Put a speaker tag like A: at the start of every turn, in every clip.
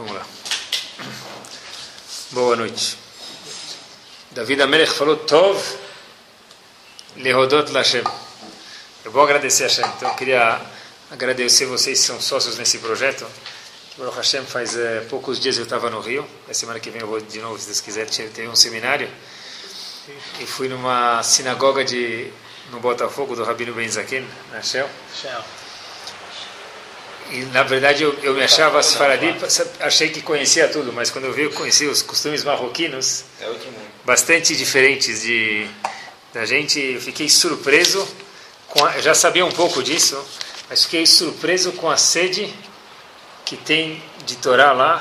A: Vamos lá. Boa noite. David Amelech falou Tov Lehodot Lashem. Eu vou agradecer a Hashem. Então eu queria agradecer vocês que são sócios nesse projeto. Baruch Hashem, faz é, poucos dias eu estava no Rio. Na semana que vem eu vou de novo, se Deus quiser, ter um seminário. E fui numa sinagoga de, no Botafogo do Rabino Ben Zaken, na Shell. Shell. E, na verdade, eu, eu me achava Sfaradi, achei que conhecia tudo, mas quando eu vi, eu conheci os costumes marroquinos, é bastante diferentes de, da gente. Eu fiquei surpreso, a, já sabia um pouco disso, mas fiquei surpreso com a sede que tem de Torá lá.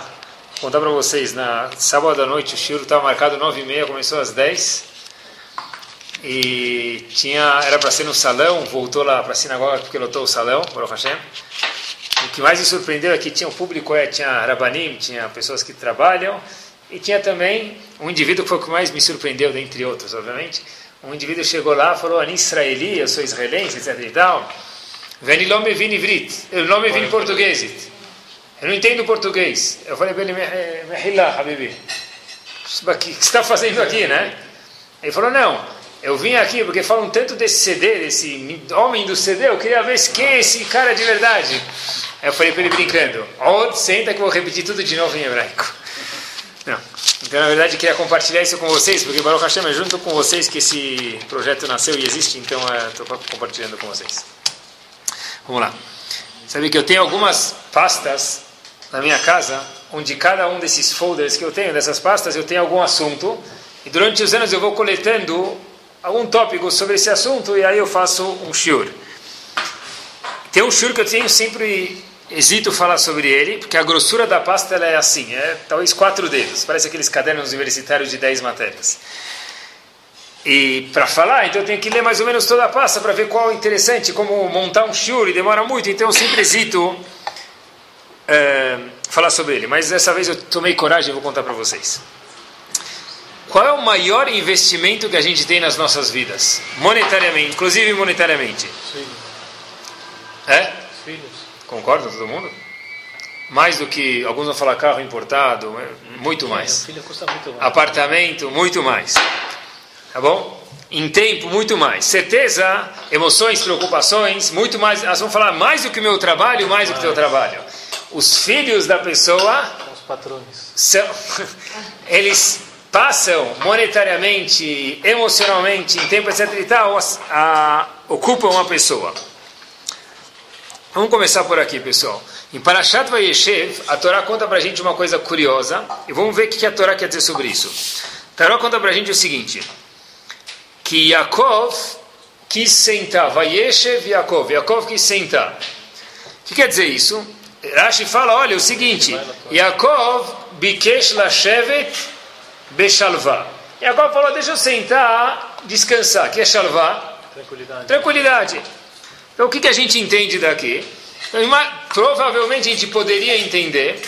A: Vou contar para vocês, na sábado à noite o shiro estava marcado 9h30, começou às 10 e tinha era para ser no salão, voltou lá para a sinagoga porque lotou o salão, Baruch Hashem. O que mais me surpreendeu é que tinha o público, é, tinha rabanim, tinha pessoas que trabalham, e tinha também um indivíduo que foi o que mais me surpreendeu, dentre outros, obviamente. Um indivíduo chegou lá e falou, israeli, eu sou israelense, etc e tal. Veni nome vini vrit, eu não me vim português. Eu não entendo português. Eu falei para ele, Mehillah, Habibi. O que você está fazendo aqui, né? Ele falou, não, eu vim aqui porque falam tanto desse CD, desse homem do CD, eu queria ver quem é esse cara de verdade. Eu falei para ele brincando, Od, senta que eu vou repetir tudo de novo em hebraico. Não. Então, na verdade, queria compartilhar isso com vocês, porque Baruch Hashem é junto com vocês que esse projeto nasceu e existe, então estou é, compartilhando com vocês. Vamos lá. Sabe que eu tenho algumas pastas na minha casa, onde cada um desses folders que eu tenho, dessas pastas, eu tenho algum assunto, e durante os anos eu vou coletando algum tópico sobre esse assunto, e aí eu faço um shiur. Tem um shiur que eu tenho sempre hesito falar sobre ele, porque a grossura da pasta é assim, é talvez quatro dedos, parece aqueles cadernos universitários de dez matérias. E para falar, então eu tenho que ler mais ou menos toda a pasta para ver qual é interessante, como montar um shiur, demora muito, então eu sempre hesito é, falar sobre ele. Mas dessa vez eu tomei coragem e vou contar para vocês. Qual é o maior investimento que a gente tem nas nossas vidas? Monetariamente, inclusive monetariamente. Sim. É? Concorda todo mundo? Mais do que, alguns vão falar carro importado, é, muito mais.
B: Filho custa muito mais.
A: Apartamento, muito mais. Tá bom? Em tempo, muito mais. Certeza, emoções, preocupações, muito mais. Nós vamos falar mais do que o meu trabalho, mais do que o teu trabalho. Os filhos da pessoa.
B: Os patrões.
A: São, eles passam monetariamente, emocionalmente, em tempo, etc. e tal, a, ocupam uma pessoa. Vamos começar por aqui, pessoal. Em Parashat Vayeshev, a Torá conta para a gente uma coisa curiosa, e vamos ver o que a Torá quer dizer sobre isso. A Torá conta para a gente o seguinte, que Yaakov quis sentar, Vayeshev Yaakov, Yaakov quis sentar. O que quer dizer isso? Rashi fala, olha, o seguinte, Yaakov bikesh lashevet beshalvá. Yaakov falou, deixa eu sentar, descansar. Que é shalvá?
B: Tranquilidade.
A: Tranquilidade. Então, o que, que a gente entende daqui? Então, provavelmente a gente poderia entender.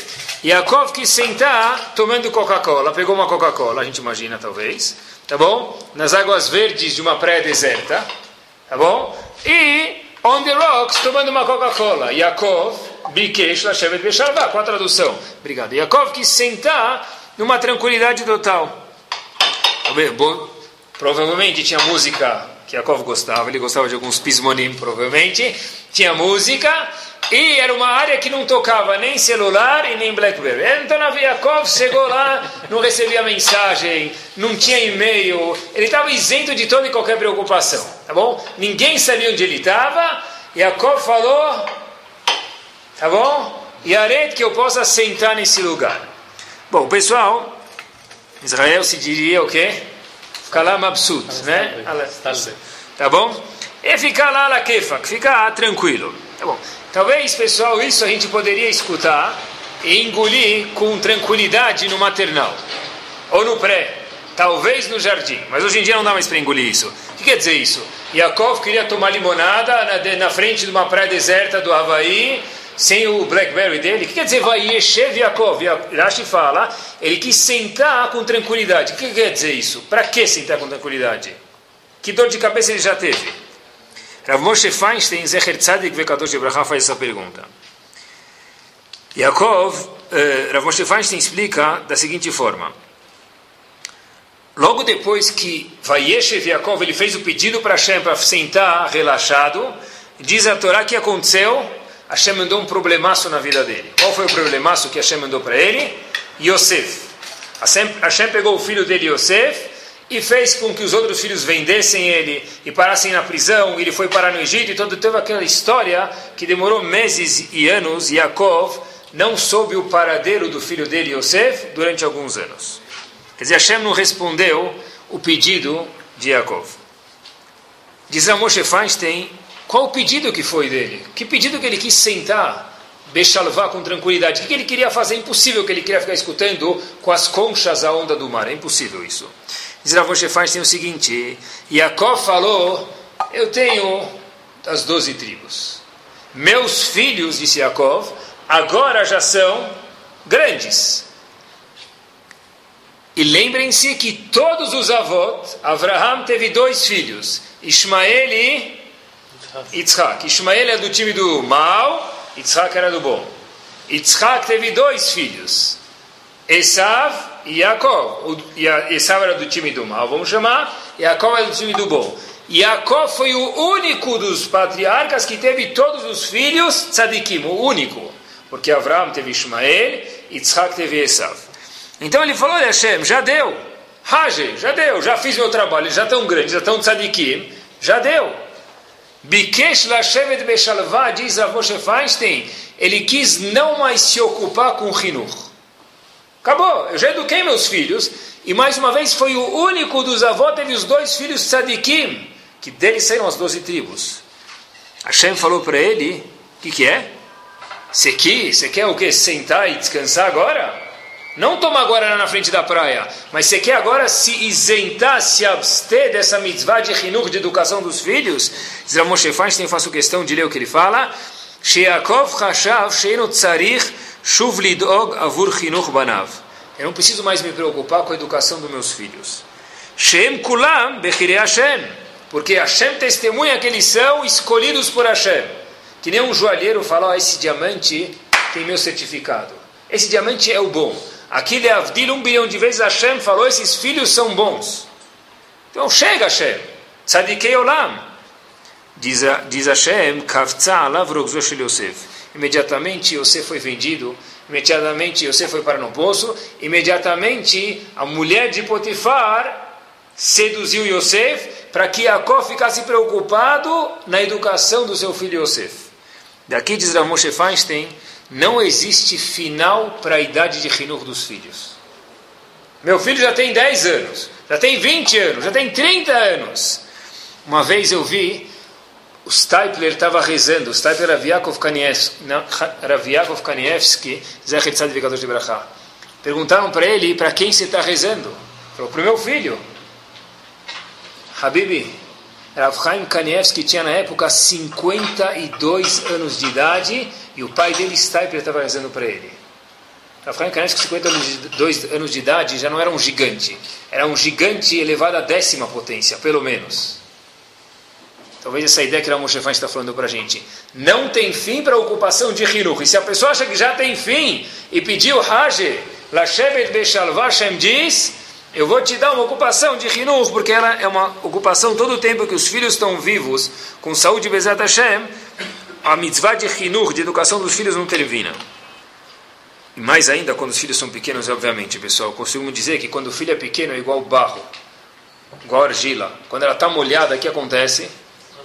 A: Yaakov quis sentar tomando Coca-Cola, pegou uma Coca-Cola, a gente imagina talvez, tá bom? Nas águas verdes de uma praia deserta, tá bom? E on the rocks tomando uma Coca-Cola. Yaakov, Bikesh, Lashevet Beshalvá, qual a tradução? Obrigado. Yaakov quis sentar numa tranquilidade total. Provavelmente tinha música que Yaakov gostava, ele gostava de alguns pismonim, provavelmente, tinha música, e era uma área que não tocava nem celular e nem Blackberry. Então Yaakov chegou lá, não recebia mensagem, não tinha e-mail, ele estava isento de toda e qualquer preocupação, tá bom? Ninguém sabia onde ele estava, Yaakov falou, tá bom? E aret que eu possa sentar nesse lugar. Bom, pessoal, Israel se diria o quê? Kalam absud, né? Tá bom? É ficar lá na kefak, ficar tranquilo. Tá bom. Talvez, pessoal, isso a gente poderia escutar e engolir com tranquilidade no maternal ou no pré, talvez no jardim, mas hoje em dia não dá mais para engolir isso. O que quer dizer isso? Yaakov queria tomar limonada na, na frente de uma praia deserta do Havaí sem o Blackberry dele. O que quer dizer vai Yeshev Yaakov? Rashi fala, ele quis sentar com tranquilidade. O que quer dizer isso? Para que sentar com tranquilidade? Que dor de cabeça ele já teve? Rav Moshe Feinstein, Zecher Tzadik Vekadosh Ibrahim faz essa pergunta. Yaakov uh, Rav Moshe Feinstein explica da seguinte forma. Logo depois que Vayeshev Yaakov ele fez o pedido para Hashem para sentar relaxado, diz a Torá que aconteceu, Hashem mandou um problemaço na vida dele. Qual foi o problemaço que Hashem mandou para ele? Yosef. Hashem, Hashem pegou o filho dele, Yosef, e fez com que os outros filhos vendessem ele e parassem na prisão. Ele foi parar no Egito e todo teve aquela história que demorou meses e anos. Yaakov não soube o paradeiro do filho dele, Yosef, durante alguns anos. Quer dizer, Hashem não respondeu o pedido de Yaakov. Diz a Moshe Feinstein, qual o pedido que foi dele? Que pedido que ele quis sentar, bechalvá com tranquilidade? O que ele queria fazer? É impossível que ele queria ficar escutando com as conchas a onda do mar. É impossível isso. Diz Moshe Feinstein o seguinte, Yaakov falou, eu tenho as doze tribos. Meus filhos, disse Yaakov, agora já são grandes. E lembrem-se que todos os avós, Abraham teve dois filhos, Ismael e Yitzhak. Ismael é do time do mal, Yitzhak era do bom. Yitzhak teve dois filhos, Esav e Yaakov. Esav era do time do mal, vamos chamar, Yaakov é do time do bom. Yaakov foi o único dos patriarcas que teve todos os filhos tzadikim, o único. Porque Abraham teve Ismael, Yitzhak teve Esav. Então ele falou, Hashem, já deu. Rage, já deu, já fiz meu trabalho, já tão grande, já tão tzadikim, já deu. Bikesh Lashevet Beshalvá, diz a Moshe Feinstein, ele quis não mais se ocupar com o Hinuch. Acabou, eu já eduquei meus filhos, e mais uma vez foi o único dos avós, teve os dois filhos tzadikim, que deles saíram as doze tribos. Hashem falou para ele, o que, que é? Você quer, você quer o quê? Sentar e descansar agora? Não toma agora na frente da praia, mas você quer agora se isentar, se abster dessa mitzvah de rinur, de educação dos filhos? Zra Moshe Feinstein, faço questão de ler o que ele fala. Sheakov Hashav Sheinu Tzarich Shuv Lidog Avur Chinuch Banav. Eu não preciso mais me preocupar com a educação dos meus filhos. Shem Kulam Bechire Hashem. Porque Hashem testemunha que eles são escolhidos por Hashem. Que nem um joalheiro fala, oh, esse diamante tem meu certificado. Esse diamante é o bom. Aqui de Avdil, um bilhão de vezes Hashem falou: esses filhos são bons. Então chega, Hashem. Tzadikei Olam. Diz, diz Hashem: Kavtza alav Yosef. Imediatamente Yosef foi vendido. Imediatamente Yosef foi para no poço. Imediatamente a mulher de Potifar seduziu Yosef para que Jacob ficasse preocupado na educação do seu filho Yosef. Daqui diz Ramoshe Feinstein não existe final para a idade de rinur dos filhos. Meu filho já tem 10 anos, já tem 20 anos, já tem 30 anos. Uma vez eu vi, o Stipler estava rezando, o Stipler Raviakov Kanievski, Zecher Tzadivikador de Brachá. Perguntaram para ele, para quem você está rezando? Falou, para o meu filho. Habibi, Rav Chaim Kanievski tinha na época 52 anos de idade e o pai dele, Stiper, estava rezando para ele. Rafael Kanievski, 50 anos anos de idade, já não era um gigante. Era um gigante elevado à décima potência, pelo menos. Talvez essa ideia que o Moshe está falando para a gente. Não tem fim para a ocupação de Hinuch. E se a pessoa acha que já tem fim e pediu Haje, Lashevet Beshalva, Hashem diz, eu vou te dar uma ocupação de Hinuch, porque ela é uma ocupação todo o tempo que os filhos estão vivos, com saúde Bezat Hashem, a mitzvah de Hinur, de educação dos filhos, não termina. E mais ainda quando os filhos são pequenos, obviamente, pessoal. Costumo dizer que quando o filho é pequeno é igual barro, igual argila. Quando ela está molhada, o que acontece?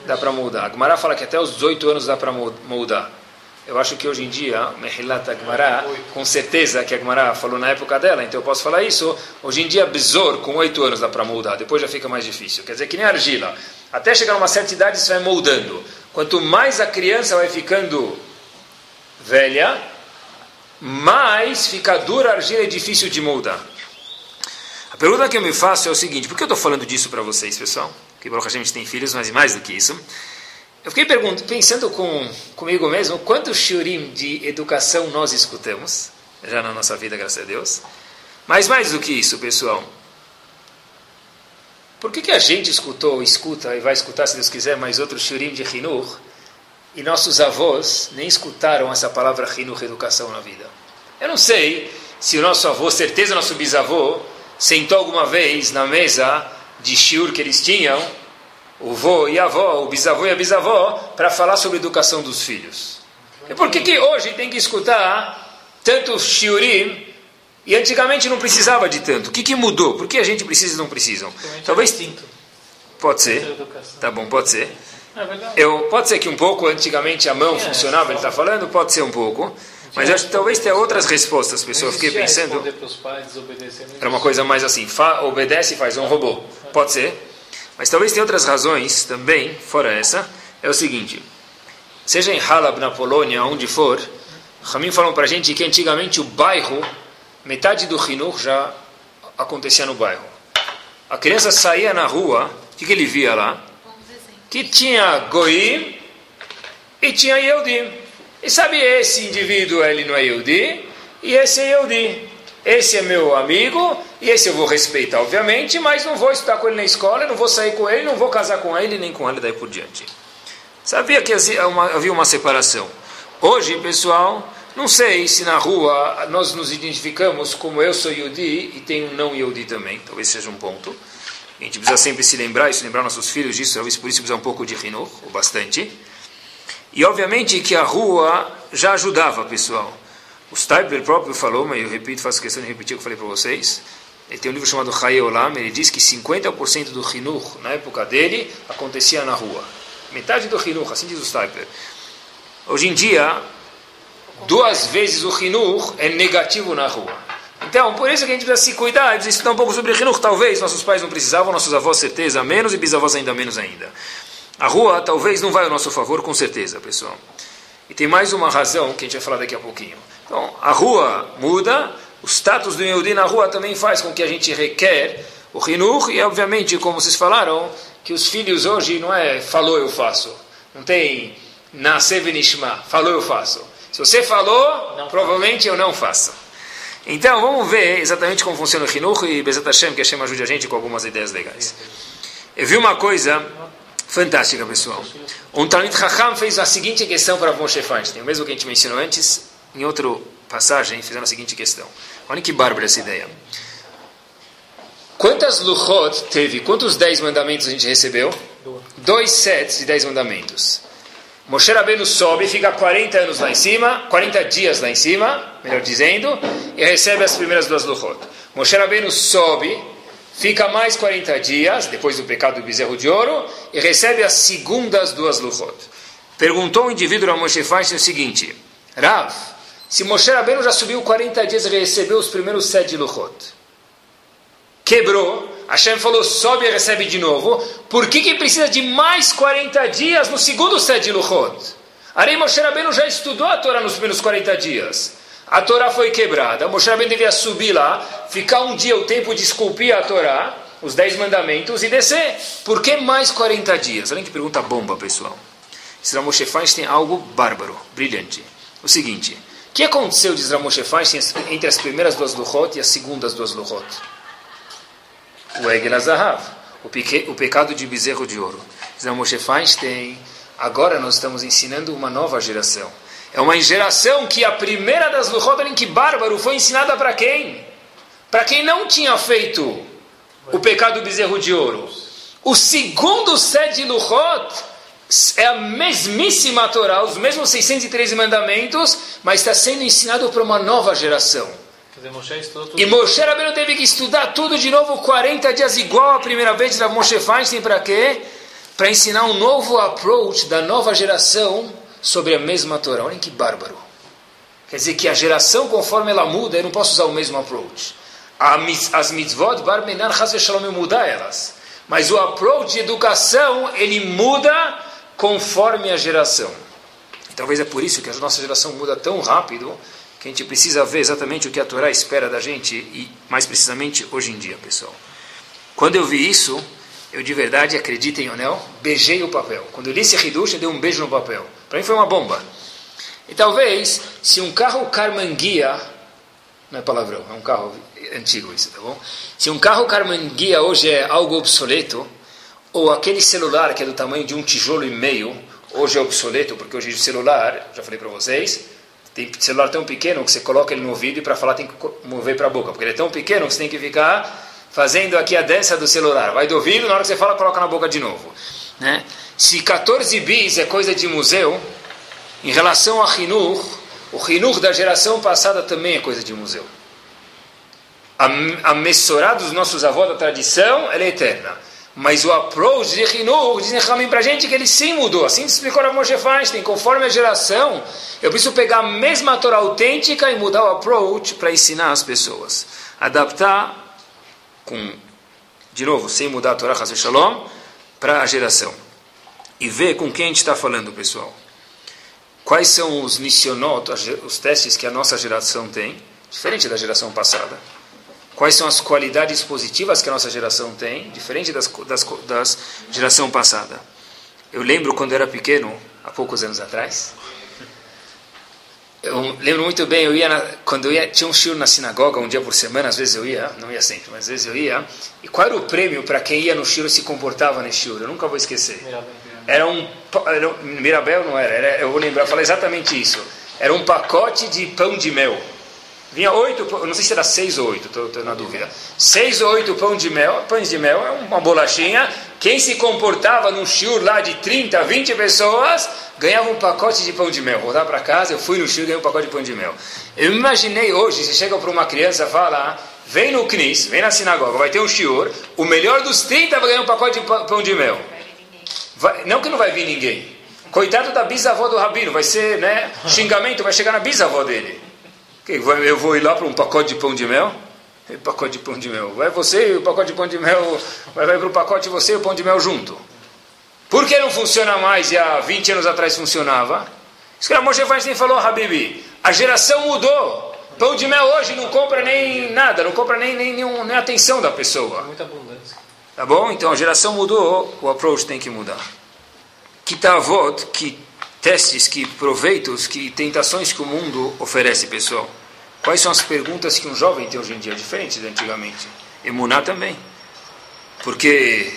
A: Dá para moldar. A Gemara fala que até os 18 anos dá para moldar. Eu acho que hoje em dia, Mehilat Agmará, com certeza que Agmará falou na época dela, então eu posso falar isso. Hoje em dia, Besor, com 8 anos dá para moldar, depois já fica mais difícil. Quer dizer, que nem argila. Até chegar a uma certa idade, isso vai moldando. Quanto mais a criança vai ficando velha, mais fica dura a argila e difícil de moldar. A pergunta que eu me faço é o seguinte: por que eu estou falando disso para vocês, pessoal? Que Baruch a gente tem filhos, mas mais do que isso. Eu fiquei pensando com, comigo mesmo quantos shiurim de educação nós escutamos já na nossa vida, graças a Deus. Mas mais do que isso, pessoal, por que, que a gente escutou, escuta e vai escutar, se Deus quiser, mais outro shurim de Hinur, e nossos avós nem escutaram essa palavra Hinur, educação na vida? Eu não sei se o nosso avô, certeza nosso bisavô, sentou alguma vez na mesa de shiur que eles tinham, o vô e a avó, o bisavô e a bisavó, para falar sobre a educação dos filhos. E por que, que hoje tem que escutar tanto shiurim e antigamente não precisava de tanto? O que, que mudou? Por que a gente precisa e não precisam? Talvez... Pode ser. Tá bom, pode ser. É Eu, pode ser que um pouco, antigamente a mão é, funcionava, ele está falando, pode ser um pouco. Mas acho que talvez tenha outras respostas, pessoal. Fiquei pensando. Era uma coisa mais assim: fa, obedece e faz um robô. Pode ser. Mas talvez tenha outras razões também, fora essa. É o seguinte: seja em Halab, na Polônia, onde for, Ramin falou para a gente que antigamente o bairro, metade do Hinur já acontecia no bairro. A criança saía na rua, o que, que ele via lá? Que tinha Goim e tinha Yehudim. E sabe, esse indivíduo ele não é Yehudi e esse é Yehudi. Esse é meu amigo e esse eu vou respeitar, obviamente, mas não vou estudar com ele na escola, não vou sair com ele, não vou casar com ele, nem com ele daí por diante. Sabia que havia uma separação. Hoje, pessoal, não sei se na rua nós nos identificamos como eu sou Yehudi e tem um não Yehudi também, talvez seja um ponto. A gente precisa sempre se lembrar, se lembrar nossos filhos disso, talvez por isso precisa um pouco de Rinur, ou bastante. E obviamente que a rua já ajudava, pessoal. O Stipler próprio falou, mas eu repito, faço questão de repetir o que eu falei para vocês. Ele tem um livro chamado Chaye Olam, ele diz que 50% do Hinur, na época dele, acontecia na rua. Metade do Hinur, assim diz o Stipler. Hoje em dia, duas vezes o Hinur é negativo na rua. Então, por isso que a gente precisa se cuidar, precisa estudar um pouco sobre Hinur. Talvez nossos pais não precisavam, nossos avós certeza menos e bisavós ainda menos ainda. A rua talvez não vai ao nosso favor, com certeza, pessoal. E tem mais uma razão que a gente vai falar daqui a pouquinho. Então, a rua muda, o status do Yehudi na rua também faz com que a gente requer o Hinur, e obviamente, como vocês falaram, que os filhos hoje não é falou eu faço. Não tem nascer venishma, falou eu faço. Se você falou, não provavelmente eu não faço. Então, vamos ver exatamente como funciona o Hinur e Bezat Hashem, que Hashem ajude a gente com algumas ideias legais. Eu vi uma coisa Fantástica, pessoal. Um Talmud Chacham fez a seguinte questão para Moshe Feinstein, o mesmo que a gente mencionou antes, em outra passagem, fizeram a seguinte questão. Olha que bárbara essa ideia. Quantas luchot teve? Quantos dez mandamentos a gente recebeu? Dois sets de dez mandamentos. Moshe Rabbeinu sobe, fica 40 anos lá em cima, 40 dias lá em cima, melhor dizendo, e recebe as primeiras duas luchot. Moshe Rabbeinu sobe, fica mais 40 dias, depois do pecado do bezerro de ouro, e recebe as segundas duas luchot. Perguntou o indivíduo a Moshe Feinstein o seguinte, Rav, se Moshe Rabbeinu já subiu 40 dias e recebeu os primeiros sete luchot, quebrou, Hashem falou, sobe e recebe de novo, por que, que precisa de mais 40 dias no segundo set de luchot? Arei Moshe Rabbeinu já estudou a Torá nos primeiros 40 dias. A Torá foi quebrada. Moshe Rabbeinu devia subir lá, ficar um dia o tempo de esculpir a Torá, os dez mandamentos e descer. Por que mais 40 dias? Olha que pergunta bomba, pessoal. Israel Moshe Feinstein tem algo bárbaro, brilhante. O seguinte, que aconteceu de Israel Moshe Feinstein entre as primeiras duas Luchot e as segundas duas Luchot? O Egel o, o pecado de bezerro de ouro. Moshe Feinstein, agora nós estamos ensinando uma nova geração é uma geração que a primeira das Luchot, olhem que bárbaro, foi ensinada para quem? Para quem não tinha feito o pecado do bezerro de ouro. O segundo set de Luchot é a mesmíssima Torá, os mesmos 613 mandamentos, mas está sendo ensinado para uma nova geração. E Moshe Rabbeinu teve que estudar tudo de novo 40 dias igual a primeira vez da Moshe Feinstein para quê? Para ensinar um novo approach da nova geração sobre a mesma Torá. Olhem que bárbaro. Quer dizer que a geração, conforme ela muda, eu não posso usar o mesmo approach. As mitzvot, bar menar, shalom, mudar elas. Mas o approach de educação, ele muda conforme a geração. E talvez é por isso que a nossa geração muda tão rápido que a gente precisa ver exatamente o que a Torá espera da gente e, mais precisamente, hoje em dia, pessoal. Quando eu vi isso, eu de verdade, acreditem ou não, beijei o papel. Quando eu li esse Hidush, eu dei um beijo no papel. Para mim foi uma bomba. E talvez, se um carro Carmanguia, não é palavrão, é um carro antigo isso, tá bom? Se um carro Carmanguia hoje é algo obsoleto, ou aquele celular que é do tamanho de um tijolo e meio, hoje é obsoleto, porque hoje o celular, já falei para vocês, Tem celular tão pequeno que você coloca ele no ouvido e para falar tem que mover para a boca, porque ele é tão pequeno que você tem que ficar fazendo aqui a dança do celular. Vai do ouvido, na hora que você fala, coloca na boca de novo. Né? Se 14 bis é coisa de museu, em relação a Hinur, o Hinur da geração passada também é coisa de museu. A, a dos nossos avós da tradição, ela é eterna. Mas o approach de Hinur, dizem Ramin para a gente que ele sim mudou. Assim explicou a Moshe Feinstein. Conforme a geração, eu preciso pegar a mesma Torá autêntica e mudar o approach para ensinar as pessoas. Adaptar com, de novo, sem mudar a Torá Hazel Shalom, para a geração. E ver com quem a gente está falando, pessoal. Quais são os missionot, os testes que a nossa geração tem, diferente da geração passada quais são as qualidades positivas que a nossa geração tem, diferente das, das, das geração passada. Eu lembro quando eu era pequeno, há poucos anos atrás, eu lembro muito bem, eu ia na, quando eu ia, tinha um shiur na sinagoga um dia por semana, às vezes eu ia, não ia sempre, mas às vezes eu ia. E qual era o prêmio para quem ia no shiur e se comportava nesse shiur? Eu nunca vou esquecer. Era um, era um Mirabel não era, era eu vou lembrar, falar exatamente isso. Era um pacote de pão de mel. Vinha oito, não sei se era seis ou oito, estou na dúvida. Seis ou oito pão de mel, pães de mel, é uma bolachinha. Quem se comportava num shiur lá de 30, 20 pessoas, ganhava um pacote de pão de mel. Voltar para casa, eu fui no shiur e ganhei um pacote de pão de mel. Eu imaginei hoje, você chega para uma criança e fala, vem no Knis, vem na sinagoga, vai ter um shiur, o melhor dos 30 vai ganhar um pacote de pão de mel. Vai, não que não vai vir ninguém. Coitado da bisavó do rabino, vai ser né, xingamento, vai chegar na bisavó dele. Eu vou ir lá para um pacote de pão de mel? E pacote de pão de mel. Vai você e o pacote de pão de mel, vai, vai para o pacote você e o pão de mel junto. Por que não funciona mais e há 20 anos atrás funcionava? Isso que a Moshe Feinstein falou, Habibi. A geração mudou. Pão de mel hoje não compra nem nada, não compra nem, nem, nem, nem atenção da pessoa.
B: Muita abundância.
A: Tá bom? Então a geração mudou, o approach tem que mudar. Kitavot, que testes, que proveitos, que tentações que o mundo oferece, pessoal. Quais são as perguntas que um jovem tem hoje em dia, diferente de antigamente? Emuná também. Porque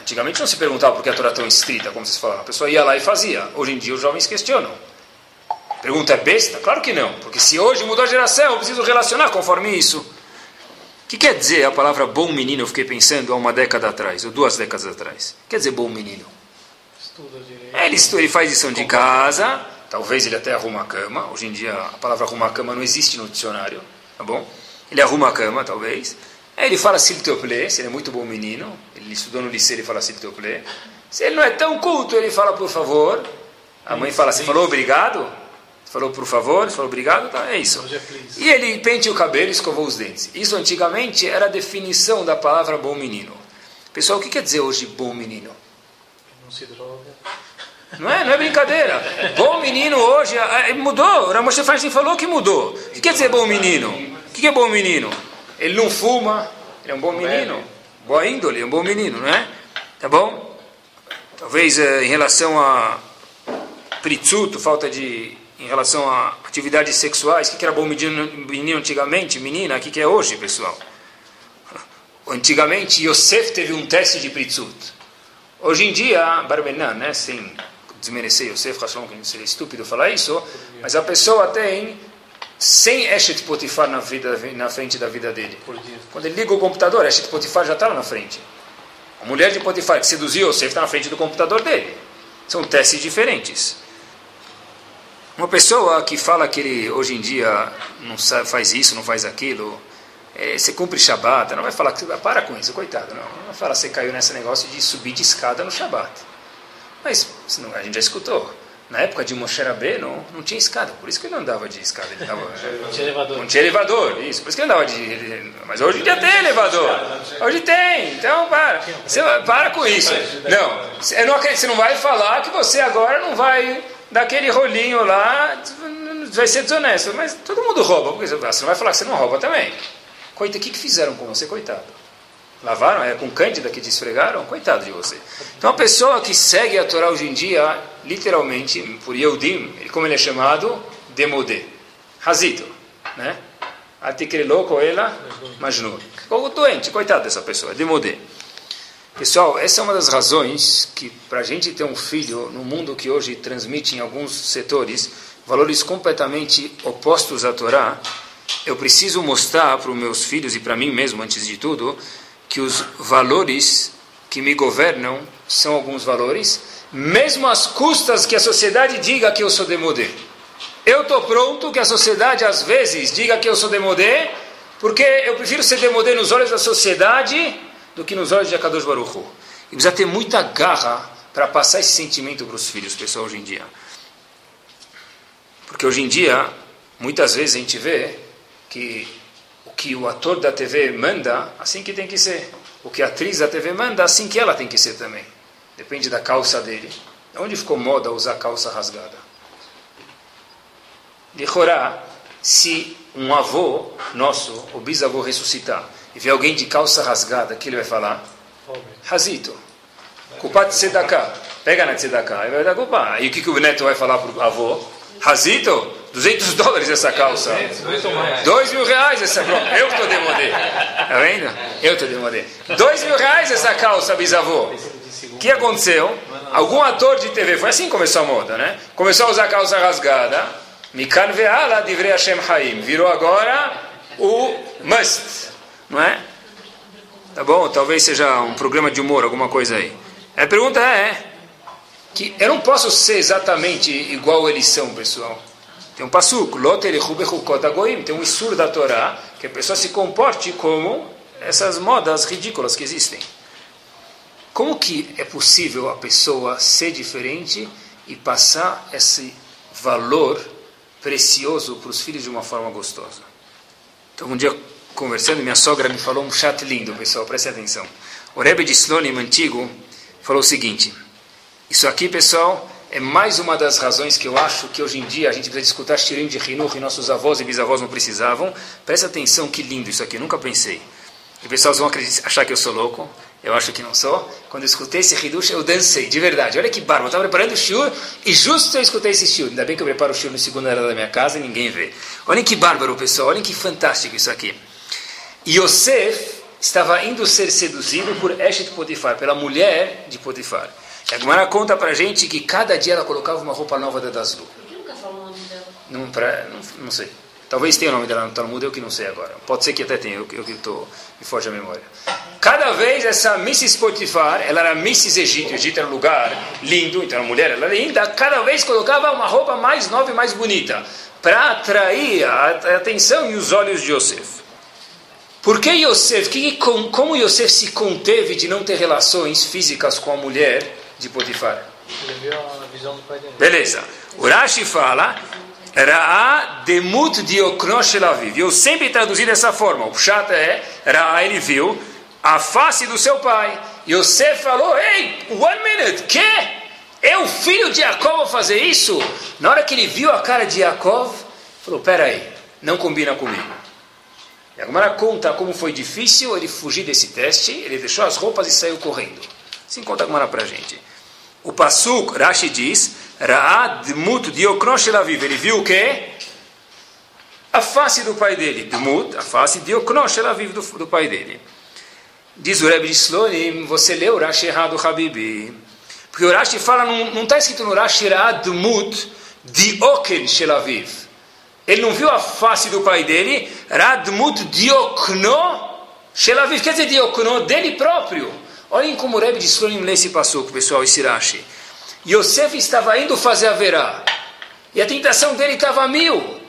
A: antigamente não se perguntava por que a Torá é tão estrita, como vocês falaram. A pessoa ia lá e fazia. Hoje em dia os jovens questionam. Pergunta é besta? Claro que não. Porque se hoje mudou a geração, eu preciso relacionar conforme isso. O que quer dizer a palavra bom menino? Eu fiquei pensando há uma década atrás, ou duas décadas atrás. Quer dizer bom menino? Ele, estuda, ele faz lição de casa, talvez ele até arruma a cama. Hoje em dia a palavra arrumar a cama não existe no dicionário, tá bom? Ele arruma a cama, talvez. Ele fala siltoplé, se ele é muito bom menino. Ele estudou no liceu, ele fala siltoplé. Se ele não é tão culto, ele fala por favor. A mãe fala, você falou obrigado? Você falou por favor? Você falou obrigado? Tá, é isso.
B: É.
A: E ele penteou o cabelo e escovou os dentes. Isso antigamente era a definição da palavra bom menino. Pessoal, o que quer dizer hoje bom menino?
B: Não se droga.
A: Não é, não é brincadeira. Bom menino hoje ah, ah, mudou. O Ramoshe Feinstein falou que mudou. O que quer dizer bom menino? O que é bom menino? Ele não fuma, ele é um bom menino. Boa índole, é um bom menino, não é? Tá bom? Talvez eh, em relação a pritzuto, falta de. em relação a atividades sexuais, o que era bom menino, antigamente? Menina, o que é hoje, pessoal? Antigamente, Yosef teve um teste de pritzut. Hoje em dia, Barbenan, né, sem desmerecer Yosef Hashem, que seria estúpido falar isso, mas a pessoa tem 100 Eshet Potifar na, vida, na frente da vida dele. Quando ele liga o computador, Eshet Potifar já está lá na frente. A mulher de Potifar que seduziu Yosef está na frente do computador dele. São testes diferentes. Uma pessoa que fala que ele hoje em dia não sabe, faz isso, não faz aquilo, é, você cumpre Shabat, não vai falar que para com isso, coitado, não. Não vai falar que você caiu nesse negócio de subir de escada no Shabat. Mas a gente já escutou. Na época de Moshe Rabbeinu, não tinha escada, por isso que ele não andava de escada. Ele tava,
B: Não tinha elevador.
A: não tinha elevador, isso, por isso que ele andava de. ele- mas hoje em dia tem elevador. Hoje tem, então para. Você para com isso. Não, você não, você não vai falar que você agora não vai dar aquele rolinho lá, vai ser desonesto. Mas todo mundo rouba, você não vai falar que você não rouba também. Coitado, o que, que fizeram com você, coitado? Lavaram? É com Cândida que te esfregaram? Coitado de você. Então a pessoa que segue a Torá hoje em dia, literalmente, por Yehudim, como ele é chamado? Demodé. Razito. Né? Atikrelo ela Majnun. Ficou doente, coitado dessa pessoa, demodé. Pessoal, essa é uma das razões que para a gente ter um filho no mundo que hoje transmite em alguns setores valores completamente opostos à Torá, eu preciso mostrar para os meus filhos e para mim mesmo, antes de tudo, que os valores que me governam são alguns valores, mesmo às custas que a sociedade diga que eu sou demodé. Eu estou pronto que a sociedade às vezes diga que eu sou demodé, porque eu prefiro ser demodé nos olhos da sociedade do que nos olhos de Akadosh Baruch Hu. E precisa ter muita garra para passar esse sentimento para os filhos, pessoal, hoje em dia. Porque hoje em dia, muitas vezes a gente vê que que o ator da TV manda, assim que tem que ser. O que a atriz da TV manda, assim que ela tem que ser também. Depende da calça dele. Onde ficou moda usar calça rasgada? De Chorá, se um avô nosso, o bisavô, ressuscitar e ver alguém de calça rasgada, o que ele vai falar? Razito. Culpa de Sedaká. Pega na Sedaká. Ele vai dar culpa. E o que, que o neto vai falar para o avô? Razito? 200 dólares essa calça. 2 mil reais essa calça. Eu estou de modê. Está vendo? Eu estou de modê. 2 mil reais essa calça, bisavô. O que aconteceu? Algum ator de TV, foi assim que começou a moda, né? Começou a usar calça rasgada. Mikan ve'ala divrei Hashem Haim. Virou agora o must. Não é? Tá bom? Talvez seja um programa de humor, alguma coisa aí. A pergunta é, que eu não posso ser exatamente igual eles são, pessoal. Tem um pasuk, tem um isur da Torá, que a pessoa se comporte como essas modas ridículas que existem. Como que é possível a pessoa ser diferente e passar esse valor precioso para os filhos de uma forma gostosa? Então, um dia, conversando, minha sogra me falou um chat lindo, pessoal, preste atenção. O Rebbe de Slonim, antigo, falou o seguinte: Isso aqui, pessoal, é mais uma das razões que eu acho que hoje em dia a gente precisa discutir Shirim de Hinuch e nossos avós e bisavós não precisavam. Presta atenção, que lindo isso aqui, eu nunca pensei. E pessoal vão achar que eu sou louco, eu acho que não sou. Quando eu escutei esse Hidush, eu dancei, de verdade. Olha que barba, eu estava preparando o shiur e justo eu escutei esse shiur. Ainda bem que eu preparo o shiur no segundo era da minha casa e ninguém vê. Olhem que bárbaro, pessoal, olhem que fantástico isso aqui. Yosef estava indo ser seduzido por Eshet Potifar, pela mulher de Potifar. E a Gemara conta pra gente que cada dia ela colocava uma roupa nova da Daslu.
C: Por que nunca falou o nome dela?
A: Não, pra, não, não sei. Talvez tenha o nome dela no Talmud, eu que não sei agora. Pode ser que até tenha, eu, eu que estou me foge a memória. Cada vez essa Mrs. Potifar, ela era Mrs. Egito, Egito era um lugar lindo, então a mulher era linda, cada vez colocava uma roupa mais nova e mais bonita, para atrair a atenção e os olhos de Yosef. Por que Yosef, que, como Yosef se conteve de não ter relações físicas com a mulher de Potifar?
B: Ele viu a visão do pai dele.
A: Beleza. O Rashi fala, Ra'a demut dioknosh. Eu sempre traduzi dessa forma. O pshat é, Ra'a ele viu a face do seu pai. Yosef falou, ei, one minute, que? Eu, filho de Jacob, vou fazer isso? Na hora que ele viu a cara de Jacob, falou, peraí, não combina comigo. E a Gemara conta como foi difícil ele fugir desse teste, ele deixou as roupas e saiu correndo. Assim conta a Gemara para a gente. O Pasuk, Rashi diz, Ra'ad Dmut Dioknosh Elaviv. Ele viu o quê? A face do pai dele. Dmut, a face Dioknosh Elaviv do, do pai dele. Diz o Rebbe de Slonim, você leu Rashi errado, Habibi. Porque o Rashi fala, não está escrito no Rashi Ra'ad Dmut Dioken Shelaviv. Ele não viu a face do pai dele, Radmut Diokno Shelaviv, quer dizer Diokno, dele próprio. Olhem como o Rebbe de Slonim lê esse passuco, pessoal, esse Rashi. Yosef estava indo fazer a verá. E a tentação dele estava a mil.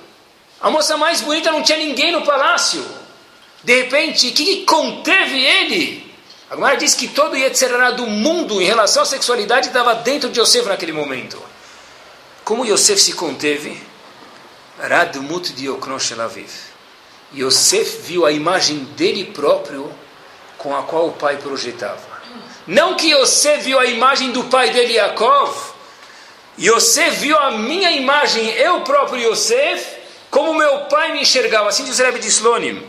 A: A moça mais bonita não tinha ninguém no palácio. De repente, o que, que conteve ele? A diz que todo Yetzerará do mundo em relação à sexualidade estava dentro de Yosef naquele momento. Como Yosef se conteve? Radmut Dioknosh Elaviv. Yosef viu a imagem dele próprio com a qual o pai projetava. Não que Yosef viu a imagem do pai dele, Yaakov. Yosef viu a minha imagem, eu próprio Yosef, como meu pai me enxergava. Assim diz o Rebbe de Slonim.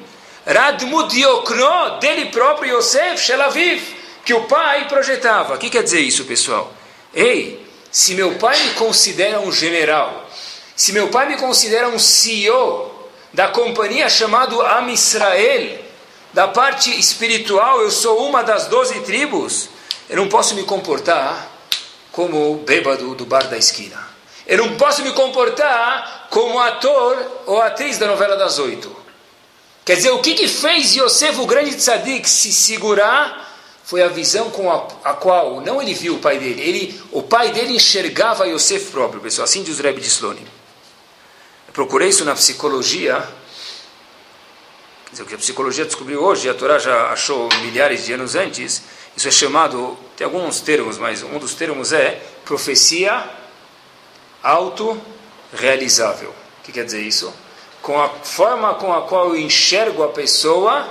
A: Radmut Diokno, dele próprio Yosef, Shelaviv, que o pai projetava. O que quer dizer isso, pessoal? Ei, se meu pai me considera um general, se meu pai me considera um CEO da companhia chamado Am Israel, da parte espiritual, eu sou uma das doze tribos, eu não posso me comportar como o bêbado do bar da esquina. Eu não posso me comportar como ator ou atriz da novela das oito. Quer dizer, o que, que fez Yosef, o grande tzadik, se segurar foi a visão com a, a, qual não ele viu o pai dele, ele, o pai dele enxergava Yosef próprio, pessoal. Assim diz o Rebbe de Slonim. Eu procurei isso na psicologia. Dizer, o que a psicologia descobriu hoje, a Torá já achou milhares de anos antes. Isso é chamado, tem alguns termos, mas um dos termos é profecia autorrealizável. O que quer dizer isso? Com a forma com a qual eu enxergo a pessoa,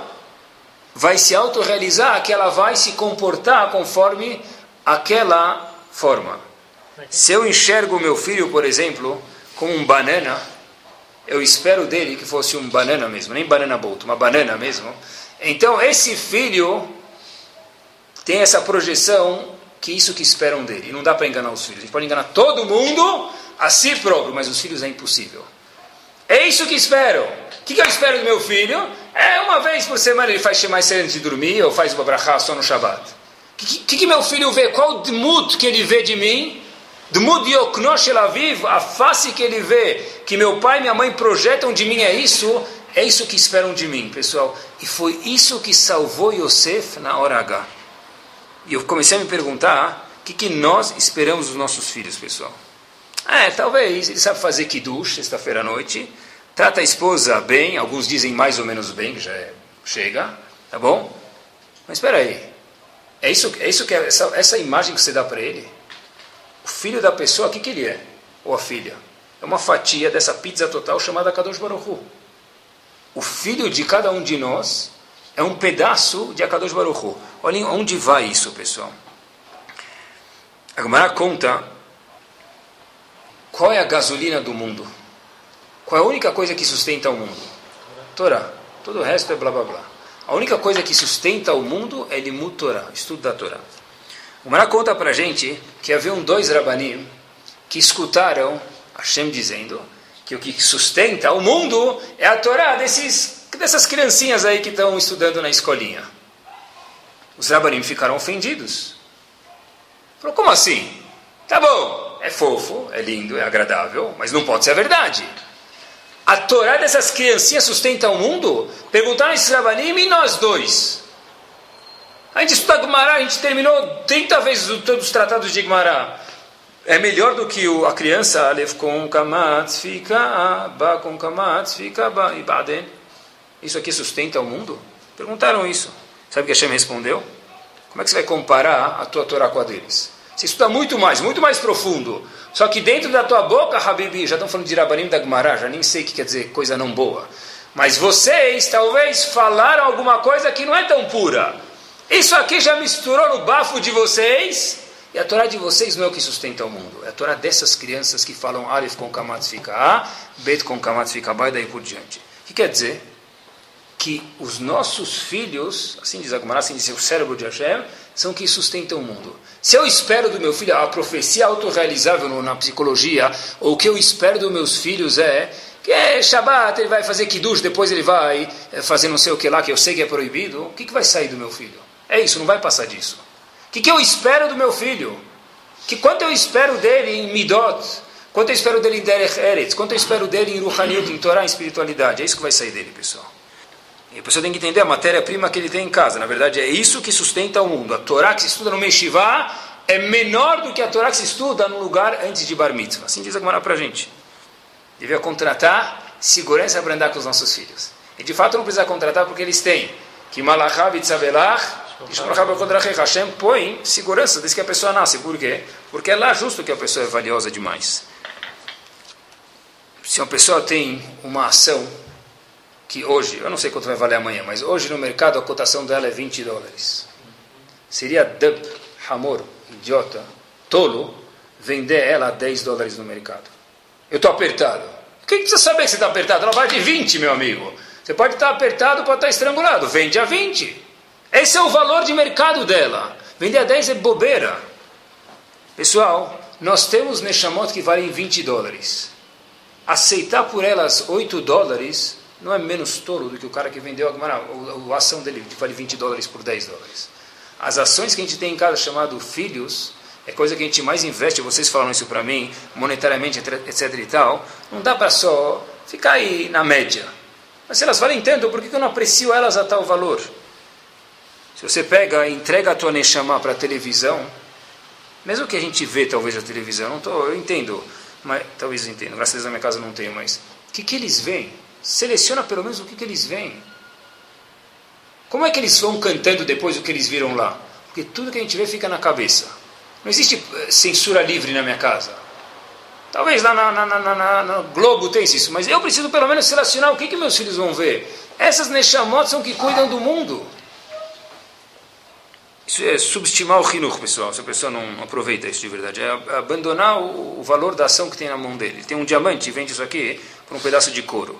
A: vai se autorrealizar que ela vai se comportar conforme aquela forma. Se eu enxergo meu filho, por exemplo, como um banana, eu espero dele que fosse um banana mesmo, nem banana bolt, uma banana mesmo. Então esse filho tem essa projeção que isso que esperam dele. E não dá para enganar os filhos. A gente pode enganar todo mundo a si próprio, mas os filhos é impossível. É isso que espero. O que, que eu espero do meu filho? É uma vez por semana ele faz mais antes de dormir ou faz uma brachá só no Shabbat. O que, que, que, meu filho vê? Qual o dmut que ele vê de mim? Dmut yoknosh a face que ele vê, que meu pai e minha mãe projetam de mim é isso, é isso que esperam de mim, pessoal. E foi isso que salvou Yosef na hora H. E eu comecei a me perguntar o que, que nós esperamos dos nossos filhos, pessoal. É, talvez ele sabe fazer kiddush sexta-feira à noite, trata a esposa bem, alguns dizem mais ou menos bem, que já é, chega, tá bom? Mas espera aí, é isso, é isso que é essa, essa imagem que você dá para ele? O filho da pessoa, o que, que ele é? Ou a filha? É uma fatia dessa pizza total chamada Kadosh Baruch Hu. O filho de cada um de nós é um pedaço de Akadosh Baruch Hu. Olhem onde vai isso, pessoal. A Gemara conta qual é a gasolina do mundo. Qual é a única coisa que sustenta o mundo? Torá. Todo o resto é blá blá blá. A única coisa que sustenta o mundo é Limut Torá, estudo da Torá. O Mará conta para gente que havia um dois rabanim que escutaram Hashem dizendo que o que sustenta o mundo é a Torá desses, dessas criancinhas aí que estão estudando na escolinha. Os rabanim ficaram ofendidos. Falou, como assim? Tá bom, é fofo, é lindo, é agradável, mas não pode ser a verdade. A Torá dessas criancinhas sustenta o mundo? Perguntaram esses rabanim e nós dois. A gente estuda Gumará, a gente terminou 30 vezes todos os tratados de Gumará. É melhor do que a criança, Alef com kamatz fica ba com kamatz fica ba e baden. Isso aqui sustenta o mundo? Perguntaram isso. Sabe o que Hashem respondeu? Como é que você vai comparar a tua Torá com a deles? Você estuda muito mais, muito mais profundo. Só que dentro da tua boca, Habibi, já estão falando de Rabanim da Gemara, já nem sei o que quer dizer coisa não boa. Mas vocês talvez falaram alguma coisa que não é tão pura. Isso aqui já misturou no bafo de vocês. E a Torá de vocês não é o que sustenta o mundo. É a Torá dessas crianças que falam Aleph com Kamatz fica A, Bet com Kamatz fica B e daí por diante. O que quer dizer? Que os nossos filhos, assim diz a Gemara, assim diz o cérebro de Hashem, são que sustentam o mundo. Se eu espero do meu filho a profecia autorrealizável na psicologia, ou o que eu espero dos meus filhos é que é Shabbat, ele vai fazer Kiddush, depois ele vai eh, fazer não sei o que lá, que eu sei que é proibido, o que, que vai sair do meu filho? É isso, não vai passar disso. O que, que eu espero do meu filho? Que quanto eu espero dele em Midot, quanto eu espero dele em Derech Eretz, quanto eu espero dele em Ruhaniut, em Torá, em espiritualidade, é isso que vai sair dele, pessoal. E a pessoa tem que entender a matéria-prima que ele tem em casa. Na verdade, é isso que sustenta o mundo. A Torá que se estuda no Meshivá é menor do que a Torá que se estuda no lugar antes de Bar Mitzvah. Assim diz a Gemara para a gente. Devia contratar segurança para andar com os nossos filhos. E de fato não precisa contratar porque eles têm. Que Malachav Tzabelach, Hashem põe segurança desde que a pessoa nasce. Por quê? Porque é lá justo que a pessoa é valiosa demais. Se uma pessoa tem uma ação que hoje, eu não sei quanto vai valer amanhã, mas hoje no mercado a cotação dela é 20 dólares. Seria dub, hamor, idiota, tolo, vender ela a 10 dólares no mercado. Eu estou apertado. Quem precisa saber que você está apertado? Ela vai de 20, meu amigo. Você pode estar apertado, pode estar estrangulado. Vende a 20. Esse é o valor de mercado dela. Vender a 10 é bobeira. Pessoal, nós temos Neshamot que valem 20 dólares. Aceitar por elas 8 dólares não é menos tolo do que o cara que vendeu a, a, ação dele, que vale 20 dólares por 10 dólares. As ações que a gente tem em casa chamado filhos, é coisa que a gente mais investe, vocês falam isso para mim, monetariamente, etc e tal, não dá para só ficar aí na média. Mas se elas valem tanto, por que eu não aprecio elas a tal valor? Se você pega e entrega a tua Neshama para a televisão, mesmo que a gente vê talvez a televisão, não tô, eu entendo, mas talvez eu entendo, graças a Deus na minha casa não tenho, mas o que, que eles veem? Seleciona pelo menos o que, que eles veem. Como é que eles vão cantando depois o que eles viram lá? Porque tudo que a gente vê fica na cabeça. Não existe eh, censura livre na minha casa. Talvez lá na, na, na, na Globo tenha isso, mas eu preciso pelo menos selecionar o que, que meus filhos vão ver. Essas Neshamot são que cuidam do mundo. É subestimar o Hinuch, pessoal, se a pessoa não aproveita isso de verdade. É abandonar o, valor da ação que tem na mão dele. Ele tem um diamante e vende isso aqui por um pedaço de couro.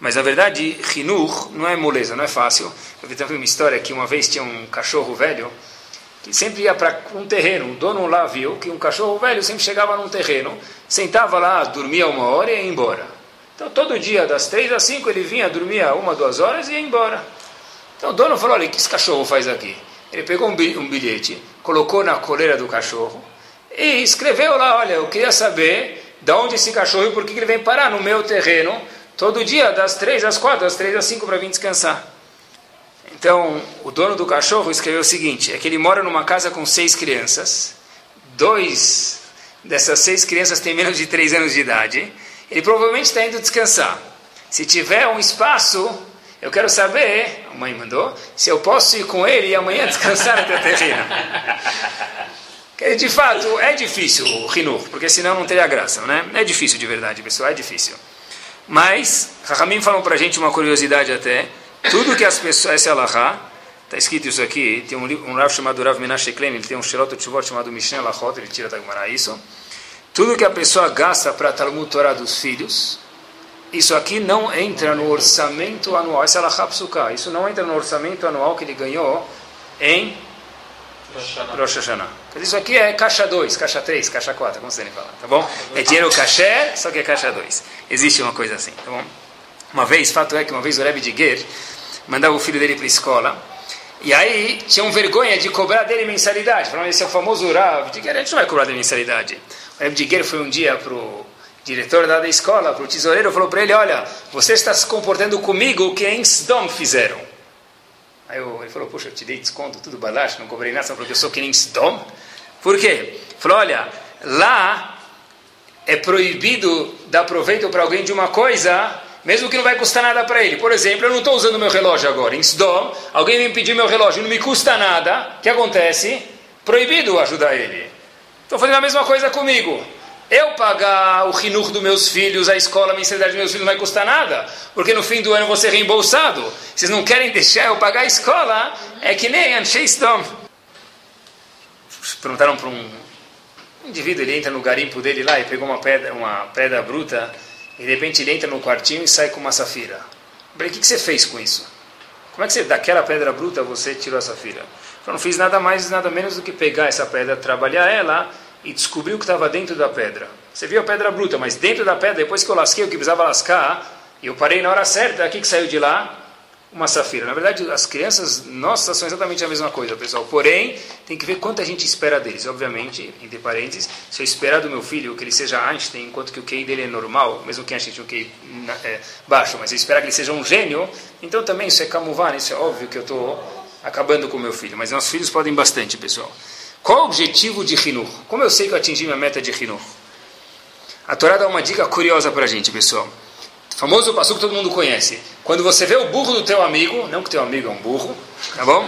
A: Mas na verdade, Hinur não é moleza, não é fácil. Eu vi também uma história que uma vez tinha um cachorro velho que sempre ia para um terreno. O dono lá viu que um cachorro velho sempre chegava num terreno, sentava lá, dormia uma hora e ia embora. Então todo dia, das três às cinco, ele vinha, dormia uma, duas horas e ia embora. Então o dono falou: olha, o que esse cachorro faz aqui? Ele pegou um bilhete, colocou na coleira do cachorro e escreveu lá: olha, eu queria saber de onde esse cachorro e por que ele vem parar no meu terreno todo dia, das três às quatro, das três às cinco, para vir descansar. Então, o dono do cachorro escreveu o seguinte: é que ele mora numa casa com seis crianças, dois dessas seis crianças têm menos de três anos de idade, ele provavelmente está indo descansar. Se tiver um espaço, eu quero saber, a mãe mandou, se eu posso ir com ele e amanhã descansar teu terreno. De fato, é difícil o Rinur, porque senão não teria graça, né? É difícil de verdade, pessoal, é difícil. Mas, Rahamim falam para a gente uma curiosidade até. Tudo que as pessoas... Essa é Allahá. Está escrito isso aqui. Tem um, um Rav chamado Rav Menashe Klein. Ele tem um Shelot Tshuvot chamado Mishneh Lachot. Ele tira da Gemara isso. Tudo que a pessoa gasta para Talmud Torah dos filhos, isso aqui não entra no orçamento anual. Essa é a. Isso não entra no orçamento anual que ele ganhou em Rosh Hashanah. Isso aqui é caixa 2, caixa 3, caixa 4, como você fala, tá bom? É dinheiro caché, só que é caixa 2. Existe uma coisa assim, tá bom? Uma vez, fato é que uma vez o Rebbe de Ger mandava o filho dele para a escola, e aí tinham vergonha de cobrar dele mensalidade. Falaram, esse é o famoso Rav de Ger, a gente não vai cobrar dele mensalidade. O Rebbe de Ger foi um dia para o diretor da escola, para o tesoureiro, falou para ele, olha, você está se comportando comigo que em Sdom fizeram. Aí eu, ele falou, poxa, eu te dei desconto, tudo balacho, não cobrei nada, porque eu sou que nem Sdom. Por quê? Falou, olha, lá é proibido dar proveito para alguém de uma coisa, mesmo que não vai custar nada para ele. Por exemplo, eu não estou usando meu relógio agora. Em Sdom, alguém vem pedir meu relógio, não me custa nada. O que acontece? Proibido ajudar ele. Estou fazendo a mesma coisa comigo. Eu pagar o rinur dos meus filhos, a escola, a mensalidade dos meus filhos não vai custar nada, porque no fim do ano vou ser reembolsado. Vocês não querem deixar eu pagar a escola? É que nem Anshe Sdom perguntaram para um indivíduo, ele entra no garimpo dele lá e pegou uma pedra, uma pedra bruta, e de repente ele entra no quartinho e sai com uma safira. Falei, o que, que você fez com isso? Como é que você, daquela pedra bruta, você tirou a safira? Eu não fiz nada mais, nada menos do que pegar essa pedra, trabalhar ela e descobrir o que estava dentro da pedra. Você viu a pedra bruta, mas dentro da pedra, depois que eu lasquei o que precisava lascar, e eu parei na hora certa, o que, saiu de lá? uma safira. Na verdade, as crianças nossas são exatamente a mesma coisa, pessoal. Porém, tem que ver quanto a gente espera deles. Obviamente, entre parênteses, se eu esperar do meu filho que ele seja Einstein, enquanto que o QI dele é normal, mesmo que Einstein tenha um QI é, baixo, mas eu esperar que ele seja um gênio, então também isso é camuvar, isso é óbvio que eu estou acabando com o meu filho. Mas nossos filhos podem bastante, pessoal. Qual o objetivo de Rinur? Como eu sei que eu atingi minha meta de Rinur? A Torá dá uma dica curiosa para a gente, pessoal. O famoso passo que todo mundo conhece. Quando você vê o burro do teu amigo, não que teu amigo é um burro, tá bom?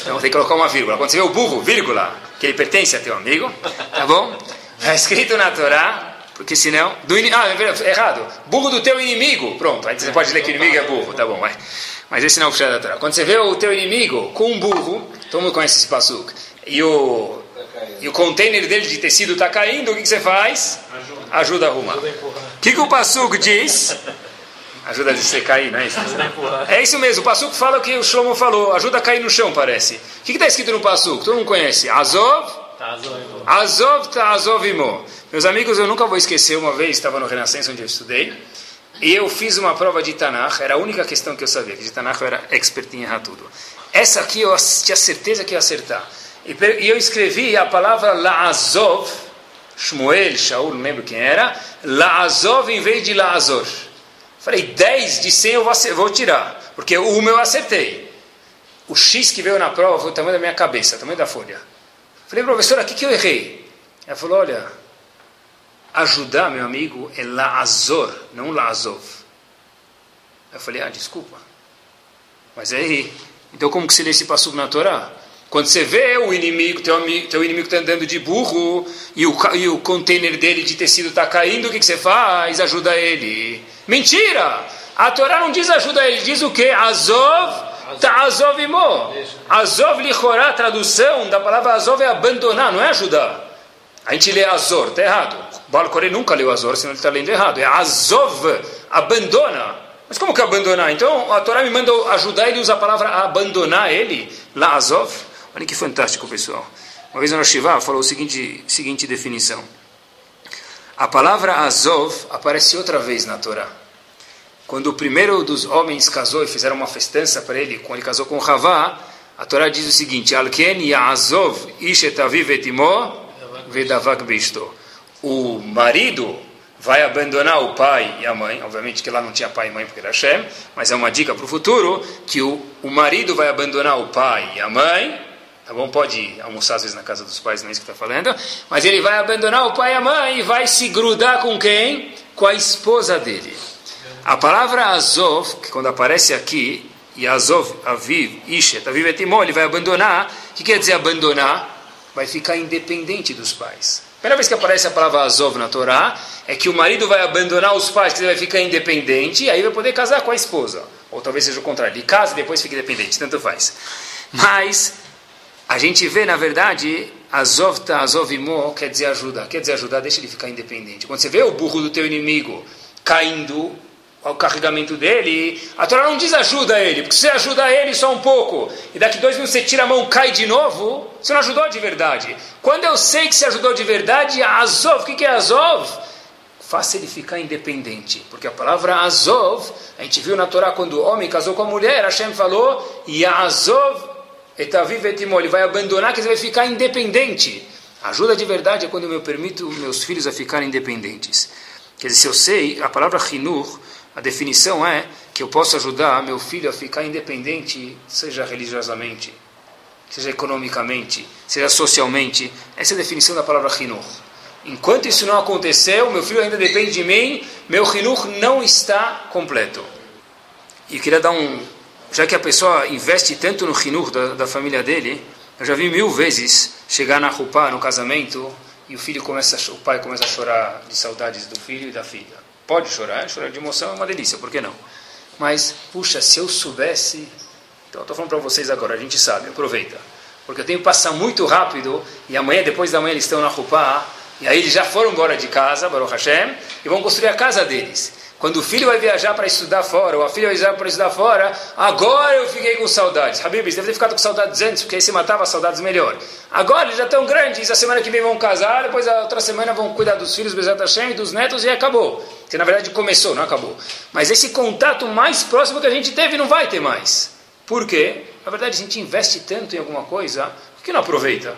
A: Então tem que colocar uma vírgula. Quando você vê o burro, vírgula, que ele pertence a teu amigo, tá bom? Está escrito na Torá, porque senão. Do Ah, é errado. Burro do teu inimigo. Pronto, aí você pode ler que o inimigo é burro, tá bom, mas, mas esse não é o puxado da Torá. Quando você vê o teu inimigo com um burro, todo mundo conhece esse passuco, e o, e o container dele de tecido está caindo, o que, que você faz? Ajuda a arrumar. O que, que o Passuco diz? Ajuda a você cair, não é isso? É isso mesmo, o Passuco fala o que o Shlomo falou, ajuda a cair no chão, parece. O que está escrito no Passuco? Todo mundo conhece. Azov? Azov ta Azov imo. Meus amigos, eu nunca vou esquecer, uma vez estava no Renascença, onde eu estudei, e eu fiz uma prova de Tanakh, era a única questão que eu sabia, que de Tanakh eu era expert em errar tudo. Essa aqui eu tinha certeza que ia acertar. E, eu escrevi a palavra Laazov, Shmuel, Shaul, não lembro quem era, Laazov em vez de Laazor. Falei, 10 de 100 eu vou, vou tirar, porque uma eu acertei. O X que veio na prova foi o tamanho da minha cabeça, o tamanho da folha. Falei, professora, o que, que eu errei? Ela falou, olha, ajudar, meu amigo, é Laazor, não Laazov. Eu falei, ah, desculpa. Mas aí, então como que se lê esse passo na Torá? Quando você vê o inimigo, teu, teu inimigo está andando de burro e o, e o container dele de tecido está caindo, o que, que você faz? Ajuda ele. Mentira! A Torá não diz ajuda ele, diz o que? Azov ta'azov imo. Azov lichorá, tradução da palavra azov é abandonar, não é ajudar. A gente lê azor, está errado. Baal nunca leu azor, senão ele está lendo errado. É azov, abandona. Mas como que abandonar? Então a Torá me manda ajudar ele usa a palavra abandonar ele, lá azov. Olha que fantástico, pessoal. Uma vez no Shiva falou a seguinte, seguinte definição. A palavra Azov aparece outra vez na Torá. Quando o primeiro dos homens casou e fizeram uma festança para ele, quando ele casou com Ravá, a Torá diz o seguinte: etimo vedavak bisto. O marido vai abandonar o pai e a mãe, obviamente que lá não tinha pai e mãe porque era Hashem, mas é uma dica para o futuro, que o, o marido vai abandonar o pai e a mãe, Tá bom? Pode almoçar às vezes na casa dos pais, não é isso que está falando. Mas ele vai abandonar o pai e a mãe e vai se grudar com quem? Com a esposa dele. A palavra Azov, que quando aparece aqui, e Azov, Aviv, Ishet, Aviv Etimó, ele vai abandonar. O que quer dizer abandonar? Vai ficar independente dos pais. A primeira vez que aparece a palavra Azov na Torá, é que o marido vai abandonar os pais, que ele vai ficar independente, e aí vai poder casar com a esposa. Ou talvez seja o contrário, ele casa e depois fica independente, tanto faz. Mas a gente vê, na verdade, Azovta, Azovimo, quer dizer ajuda. Quer dizer ajudar, deixa ele ficar independente. Quando você vê o burro do teu inimigo caindo ao carregamento dele, a Torá não diz ajuda ele, porque se você ajuda ele só um pouco, e daqui dois minutos você tira a mão cai de novo, você não ajudou de verdade. Quando eu sei que você ajudou de verdade, Azov, o que é Azov? Faça ele ficar independente, porque a palavra Azov, a gente viu na Torá quando o homem casou com a mulher, Hashem falou, e Azov Etaviv etimol, ele vai abandonar, que ele vai ficar independente. Ajuda de verdade é quando eu permito meus filhos a ficarem independentes. Quer dizer, se eu sei, a palavra hinur, a definição é que eu posso ajudar meu filho a ficar independente, seja religiosamente, seja economicamente, seja socialmente. Essa é a definição da palavra hinur. Enquanto isso não aconteceu, meu filho ainda depende de mim, meu hinur não está completo. E eu queria dar um, já que a pessoa investe tanto no rinur da, da família dele, eu já vi mil vezes chegar na roupa no casamento e o filho começa, o pai começa a chorar de saudades do filho e da filha. Pode chorar, chorar de emoção é uma delícia, por que não? Mas, puxa, se eu soubesse. Então, estou falando para vocês agora, a gente sabe, aproveita. Porque eu tenho que passar muito rápido e amanhã, depois da manhã, eles estão na roupa e aí eles já foram embora de casa, Baruch Hashem, e vão construir a casa deles. Quando o filho vai viajar para estudar fora, ou a filha vai viajar para estudar fora, agora eu fiquei com saudades. Habibis, deve ter ficado com saudades antes, porque aí se matava saudades melhor. Agora eles já estão grandes, a semana que vem vão casar, depois a outra semana vão cuidar dos filhos, Bezat Hashem, dos netos, e acabou. Que na verdade começou, não acabou. Mas esse contato mais próximo que a gente teve não vai ter mais. Por quê? Na verdade, a gente investe tanto em alguma coisa, que não aproveita?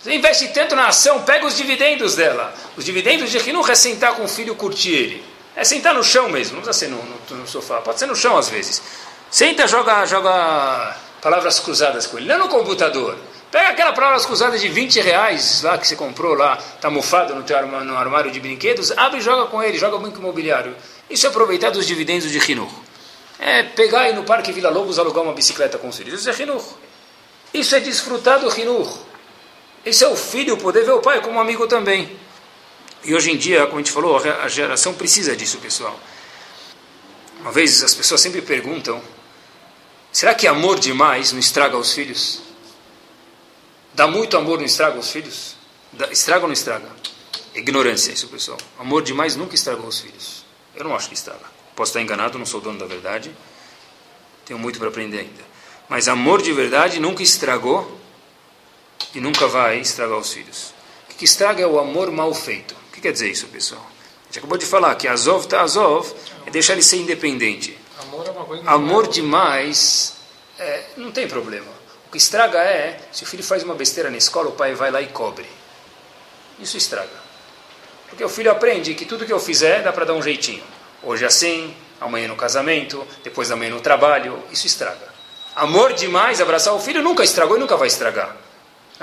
A: Você investe tanto na ação, pega os dividendos dela. Os dividendos de Hinuch é sentar com o filho curtir ele. É sentar no chão mesmo, não precisa ser no, no, no, sofá, pode ser no chão às vezes. Senta, joga, joga palavras cruzadas com ele, não no computador. Pega aquela palavras cruzadas de 20 reais lá que você comprou lá, está mofado no teu armário, no armário de brinquedos, abre e joga com ele, joga banco imobiliário. Isso é aproveitar dos dividendos de Rinur. É pegar e no Parque Vila Lobos alugar uma bicicleta com os filhos. Isso é Rinur. Isso é desfrutar do Rinur. Isso é o filho poder ver o pai como amigo também. E hoje em dia, como a gente falou, a geração precisa disso, pessoal. Uma vez as pessoas sempre perguntam: será que amor demais não estraga os filhos? Dá muito amor não estraga os filhos? Estraga ou não estraga? Ignorância, isso, pessoal. Amor demais nunca estragou os filhos. Eu não acho que estraga. Posso estar enganado, não sou dono da verdade. Tenho muito para aprender ainda. Mas amor de verdade nunca estragou e nunca vai estragar os filhos. O que estraga é o amor mal feito que quer dizer isso, pessoal? A gente acabou de falar que Azov tá Azov é deixar ele ser independente.
B: Amor é uma coisa
A: Amor demais é, não tem problema. O O que estraga é, se o filho faz uma besteira na escola, o pai vai lá e cobre. Isso estraga. Porque o filho aprende que tudo que eu fizer dá para dar um jeitinho. Hoje assim, amanhã no casamento, depois da manhã no trabalho, isso estraga. Amor demais, abraçar o filho nunca estragou e nunca vai estragar.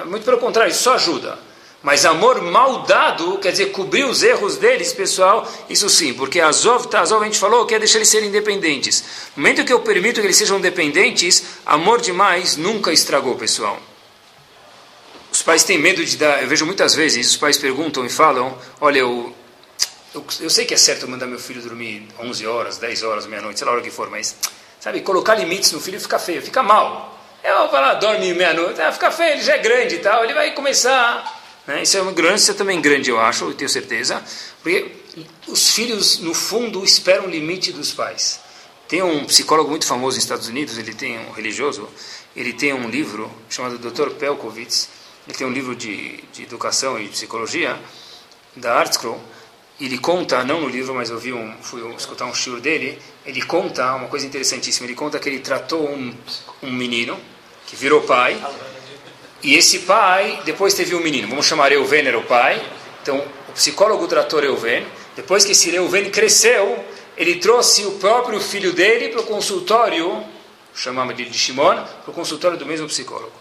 A: Muito pelo contrário, isso só ajuda. Mas amor mal dado, quer dizer, cobrir os erros deles, pessoal, isso sim, porque Azov, tá, Azov a gente falou que é deixar eles serem independentes. No momento que eu permito que eles sejam dependentes, amor demais nunca estragou, pessoal. Os pais têm medo de dar, eu vejo muitas vezes, os pais perguntam e falam, olha, eu, eu, eu sei que é certo mandar meu filho dormir 11 horas, 10 horas, meia-noite, sei lá a hora que for, mas, sabe, colocar limites no filho fica feio, fica mal. Eu vou lá, dorme meia-noite, ah, fica feio, ele já é grande e tal, ele vai começar né? Isso é uma ignorância também grande, eu acho, eu tenho certeza. Porque os filhos, no fundo, esperam o limite dos pais. Tem um psicólogo muito famoso nos Estados Unidos, ele tem um religioso, ele tem um livro chamado Dr. Pelkovitz, ele tem um livro de, de educação e psicologia da Art Scroll. Ele conta, não no livro, mas eu vi um, fui escutar um shiur dele, ele conta uma coisa interessantíssima. Ele conta que ele tratou um, um menino que virou pai e esse pai, depois teve um menino, vamos chamar Euven, era o pai. Então, o psicólogo tratou Euven. Depois que esse Euven cresceu, ele trouxe o próprio filho dele para o consultório, chamamos ele de Shimon, para o consultório do mesmo psicólogo.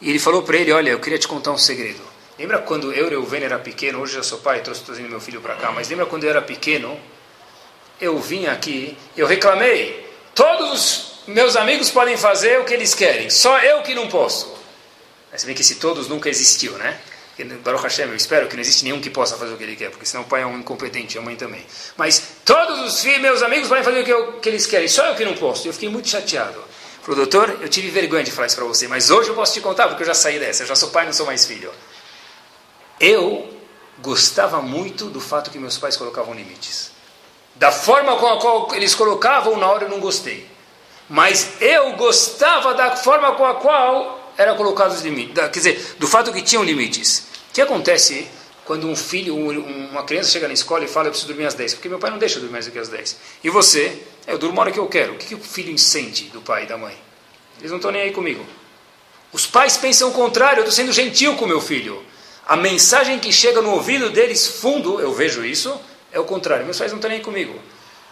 A: E ele falou para ele, olha, eu queria te contar um segredo. Lembra quando eu, Euven, era pequeno, hoje eu sou pai, estou trazendo meu filho para cá, mas lembra quando eu era pequeno, eu vim aqui, eu reclamei, todos os meus amigos podem fazer o que eles querem, só eu que não posso. Se bem que esse todos nunca existiu, né? Baruch Hashem, eu espero que não existe nenhum que possa fazer o que ele quer, porque senão o pai é um incompetente, a mãe também. Mas todos os filhos, meus amigos podem fazer o que, eu, que eles querem, só eu que não posso. Eu fiquei muito chateado. Falei, doutor, eu tive vergonha de falar isso para você, mas hoje eu posso te contar, porque eu já saí dessa, eu já sou pai, não sou mais filho. Eu gostava muito do fato que meus pais colocavam limites. Da forma com a qual eles colocavam, na hora eu não gostei. Mas eu gostava da forma com a qual era colocado os limites. Quer dizer, do fato que tinham limites. O que acontece quando um filho, uma criança chega na escola e fala, eu preciso dormir às 10? Porque meu pai não deixa eu dormir mais do que às 10. E você? Eu durmo a hora que eu quero. O que, que o filho incende do pai e da mãe? Eles não estão nem aí comigo. Os pais pensam o contrário, eu estou sendo gentil com meu filho. A mensagem que chega no ouvido deles, fundo, eu vejo isso, é o contrário. Meus pais não estão nem aí comigo.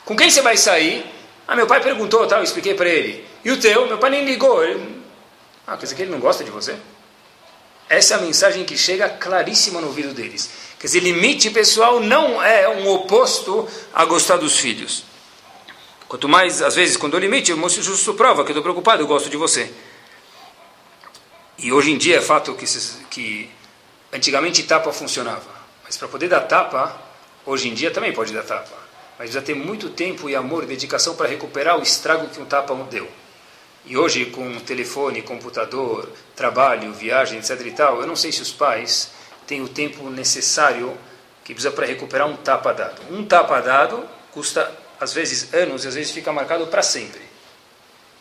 A: Com quem você vai sair? Ah, meu pai perguntou, tal, eu expliquei para ele. E o teu? Meu pai nem ligou. Ele ah, quer dizer que ele não gosta de você? Essa é a mensagem que chega claríssima no ouvido deles. Quer dizer, limite pessoal não é um oposto a gostar dos filhos. Quanto mais, às vezes, quando eu limite, eu mostro justo prova que eu estou preocupado, eu gosto de você. E hoje em dia é fato que, que antigamente tapa funcionava. Mas para poder dar tapa, hoje em dia também pode dar tapa. Mas precisa ter muito tempo e amor e dedicação para recuperar o estrago que um tapa deu. E hoje, com telefone, computador, trabalho, viagem, etc. e tal, eu não sei se os pais têm o tempo necessário que precisa para recuperar um tapa dado. Um tapa dado custa, às vezes, anos e às vezes fica marcado para sempre.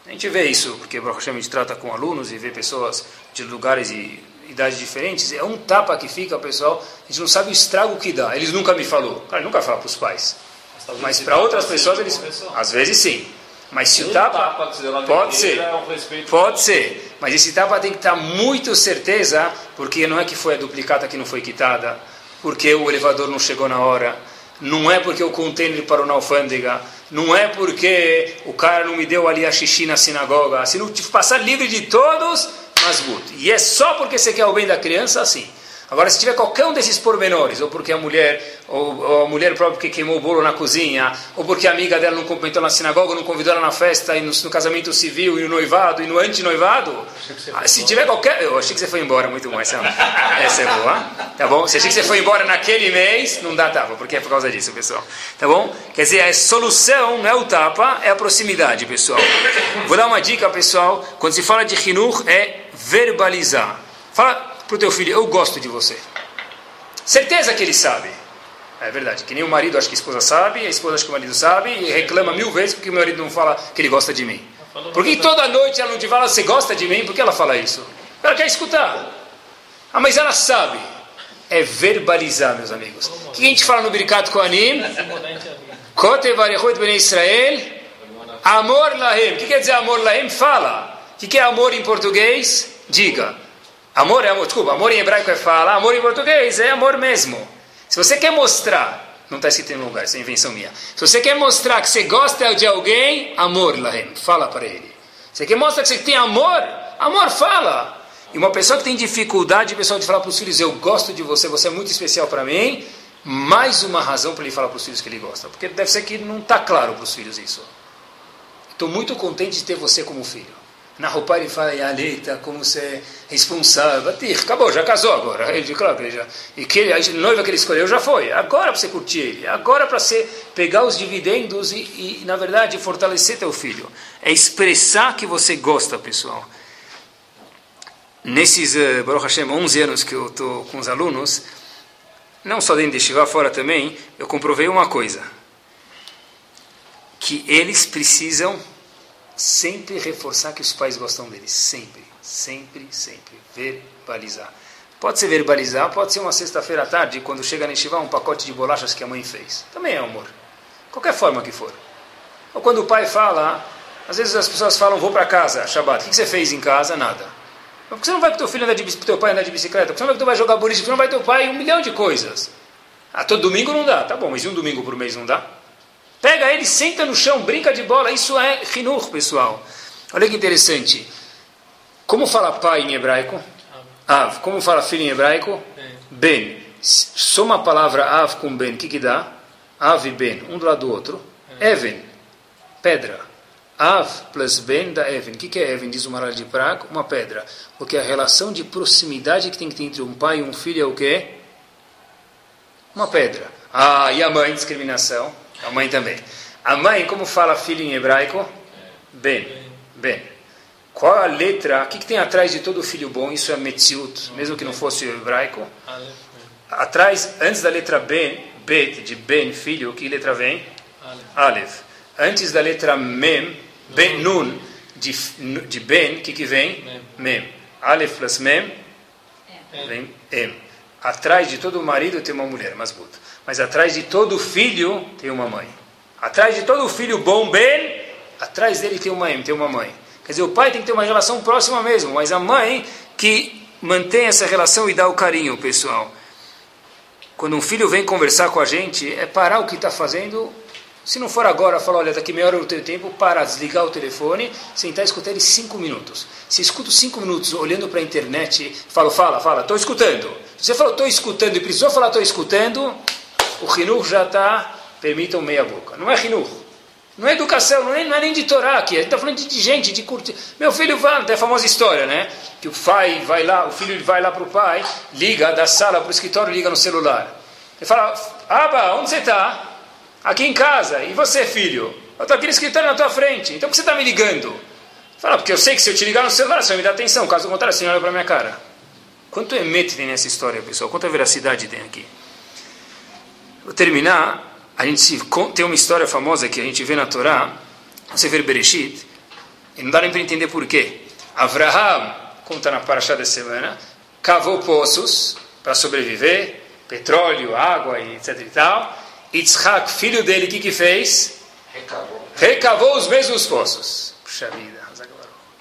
A: A gente vê isso, porque a gente trata com alunos e vê pessoas de lugares e idades diferentes. É um tapa que fica, pessoal, a gente não sabe o estrago que dá. Eles nunca me falou. Cara, nunca fala para os pais. Mas para outras pessoas, eles, às vezes sim. Mas se o tapa, tapa pode ser, é um pode ser, mas esse tapa tem que estar muito certeza, porque não é que foi a duplicata que não foi quitada, porque o elevador não chegou na hora, não é porque o container parou na alfândega, não é porque o cara não me deu ali a xixi na sinagoga, se não passar livre de todos, mas gut. E é só porque você quer o bem da criança, assim. Agora, se tiver qualquer um desses pormenores, ou porque a mulher, ou, ou, a mulher própria que queimou o bolo na cozinha, ou porque a amiga dela não cumprimentou na sinagoga, não convidou ela na festa, e no, no casamento civil, e no noivado, e no antinoivado, ah, se tiver qualquer... Eu achei que você foi embora, muito bom, essa, essa é boa, tá bom? Se achei que você foi embora naquele mês, não dá tapa, porque é por causa disso, pessoal, tá bom? Quer dizer, a solução não é o tapa, é a proximidade, pessoal. Vou dar uma dica, pessoal, quando se fala de rinur, é verbalizar. Fala para o teu filho, eu gosto de você. Certeza que ele sabe. É verdade, que nem o marido acha que a esposa sabe, a esposa acha que o marido sabe, e reclama mil vezes porque o marido não fala que ele gosta de mim. Porque toda noite ela não te fala, você gosta de mim? Por que ela fala isso? Ela quer escutar. Ah, mas ela sabe. É verbalizar, meus amigos. O que a gente fala no Birkat varechot ben Israel. Amor lahem. O que quer dizer amor lahem? Fala. O que é amor em português? Diga. Amor é amor, desculpa, amor em hebraico é fala, amor em português é amor mesmo. Se você quer mostrar, não está escrito em lugar, isso é invenção minha. Se você quer mostrar que você gosta de alguém, amor, Lahem, fala para ele. Você quer mostrar que você tem amor, amor, fala. E uma pessoa que tem dificuldade, a pessoa de falar para os filhos, eu gosto de você, você é muito especial para mim, mais uma razão para ele falar para os filhos que ele gosta. Porque deve ser que não está claro para os filhos isso. Estou muito contente de ter você como filho. Na roupa ele fala, Yaleta, como você é responsável. Acabou, já casou agora. Ele claro que ele já. E que a noiva que ele escolheu já foi. Agora para você curtir ele. Agora para você pegar os dividendos e, e, na verdade, fortalecer teu filho. É expressar que você gosta, pessoal. Nesses, uh, Baruch Hashem, 11 anos que eu estou com os alunos, não só dentro de Shiva, fora também, eu comprovei uma coisa. Que eles precisam sempre reforçar que os pais gostam deles. Sempre, sempre, sempre. Verbalizar. Pode ser verbalizar, pode ser uma sexta-feira à tarde, quando chega na Yeshiva, um pacote de bolachas que a mãe fez. Também é amor. Qualquer forma que for. Ou quando o pai fala, às vezes as pessoas falam, vou para casa, Shabbat. O que você fez em casa? Nada. Por que você não vai com teu filho andar de teu pai andar de bicicleta? Por que você não vai com teu pai jogar boliche? Por que você não vai teu pai um milhão de coisas? Ah, todo domingo não dá. Tá bom, mas um domingo por mês não dá? Pega ele, senta no chão, brinca de bola. Isso é rinur, pessoal. Olha que interessante. Como fala pai em hebraico? Av. Como fala filho em hebraico? Ben. Soma a palavra av com ben, o que, que dá? Av e ben, um do lado do outro. Even, pedra. Av plus ben da Even. O que, que é Even? Diz o Maral de Praga, uma pedra. Porque a relação de proximidade que tem que ter entre um pai e um filho é o quê? Uma pedra. Ah, e a mãe, discriminação? A mãe também. A mãe, como fala filho em hebraico? Ben. Ben. Qual a letra? O que, que tem atrás de todo filho bom? Isso é Metziut, mesmo que não fosse hebraico. Atrás, antes da letra Ben, Bet, de Ben, filho, que letra vem? Aleph. Antes da letra Mem, Ben Nun, de, de Ben, o que, que vem? Mem. Aleph plus Mem, vem Em. Atrás de todo marido tem uma mulher, Masbut. Mas atrás de todo filho tem uma mãe. Atrás de todo filho bom, bem, atrás dele tem uma mãe, tem uma mãe. Quer dizer, o pai tem que ter uma relação próxima mesmo, mas a mãe que mantém essa relação e dá o carinho, pessoal. Quando um filho vem conversar com a gente, é parar o que está fazendo. Se não for agora, falar, olha, daqui meia hora eu tenho tempo, para, desligar o telefone, sentar e escutar ele cinco minutos. Se escuto cinco minutos olhando para a internet, falo, fala, fala, estou escutando. Se você falou, estou escutando e precisou falar, estou escutando, o Rinur já está, permitam meia boca. Não é Rinur. Não é educação, não é, não é nem de Torá aqui. A gente está falando de, de, gente, de curtir. Meu filho vai, tem a famosa história, né? Que o pai vai lá, o filho vai lá para o pai, liga da sala para o escritório, liga no celular. Ele fala, Aba, onde você está? Aqui em casa. E você, filho? Eu estou aqui no escritório na tua frente. Então por que você está me ligando? Fala, porque eu sei que se eu te ligar no celular, você vai me dar atenção. Caso contrário, você não olha para minha cara. Quanto emete tem nessa história, pessoal? Quanta veracidade tem aqui? Vou terminar. A gente tem uma história famosa que a gente vê na Torá, no Sefer Bereshit, e não dá nem para entender por quê. Avraham, conta na Parashá da semana, cavou poços para sobreviver, petróleo, água e etc e tal. Yitzhak, filho dele, o que, que fez? Recavou. Recavou os mesmos poços. Puxa vida.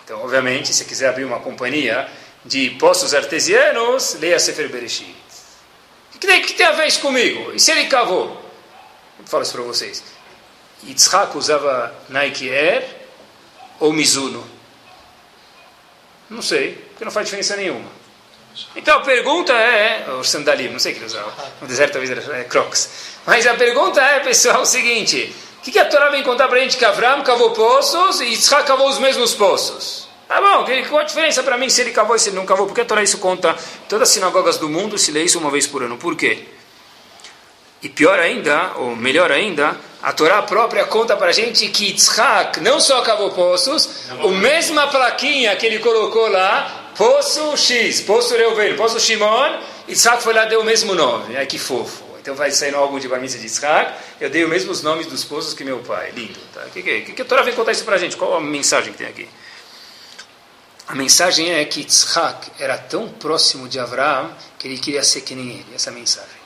A: Então, obviamente, se quiser abrir uma companhia de poços artesianos, leia Sefer Bereshit. O que, que, tem a ver isso comigo? E se ele cavou? Eu falo isso para vocês. Yitzhak usava Nike Air ou Mizuno? Não sei, porque não faz diferença nenhuma. Então a pergunta é, o sandalim, não sei o que ele usava, no deserto talvez era é, Crocs. Mas a pergunta é, pessoal, o seguinte: o que, que a Torá vem contar para a gente que Avram cavou poços e Yitzhak cavou os mesmos poços? Tá bom, qual a diferença para mim se ele cavou e se ele não cavou? Porque a Torá isso conta todas as sinagogas do mundo se lê isso uma vez por ano. Por quê? E pior ainda, ou melhor ainda, a Torá própria conta para a gente que Yitzhak não só cavou poços, a mesma plaquinha que ele colocou lá, Poço X, Poço Reuven, Poço Shimon, Yitzhak foi lá deu o mesmo nome. Ai que fofo. Então vai sair no álbum de Barmisa de Yitzhak, eu dei os mesmos nomes dos poços que meu pai. Lindo. Tá? O que, que, que, que a Torá vem contar isso para a gente? Qual a mensagem que tem aqui? A mensagem é que Yitzhak era tão próximo de Abraão que ele queria ser que nem ele. Essa mensagem.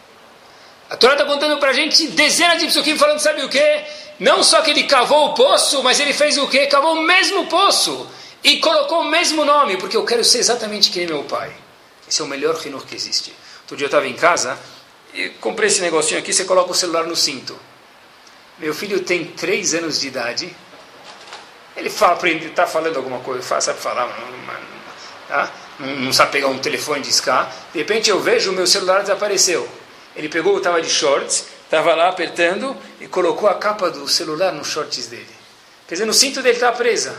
A: A Torá está contando para a gente dezenas de psukim falando, sabe o que? Não só que ele cavou o poço, mas ele fez o que? Cavou o mesmo poço. E colocou o mesmo nome, porque eu quero ser exatamente quem é meu pai. Esse é o melhor Hinur que existe. Outro dia eu estava em casa e comprei esse negocinho aqui, você coloca o celular no cinto. Meu filho tem três anos de idade. Ele fala, está falando alguma coisa, sabe falar, tá? não, não sabe pegar um telefone discar. De repente eu vejo o meu celular desapareceu. Ele pegou, estava de shorts, estava lá apertando e colocou a capa do celular nos shorts dele. Quer dizer, no cinto dele está presa.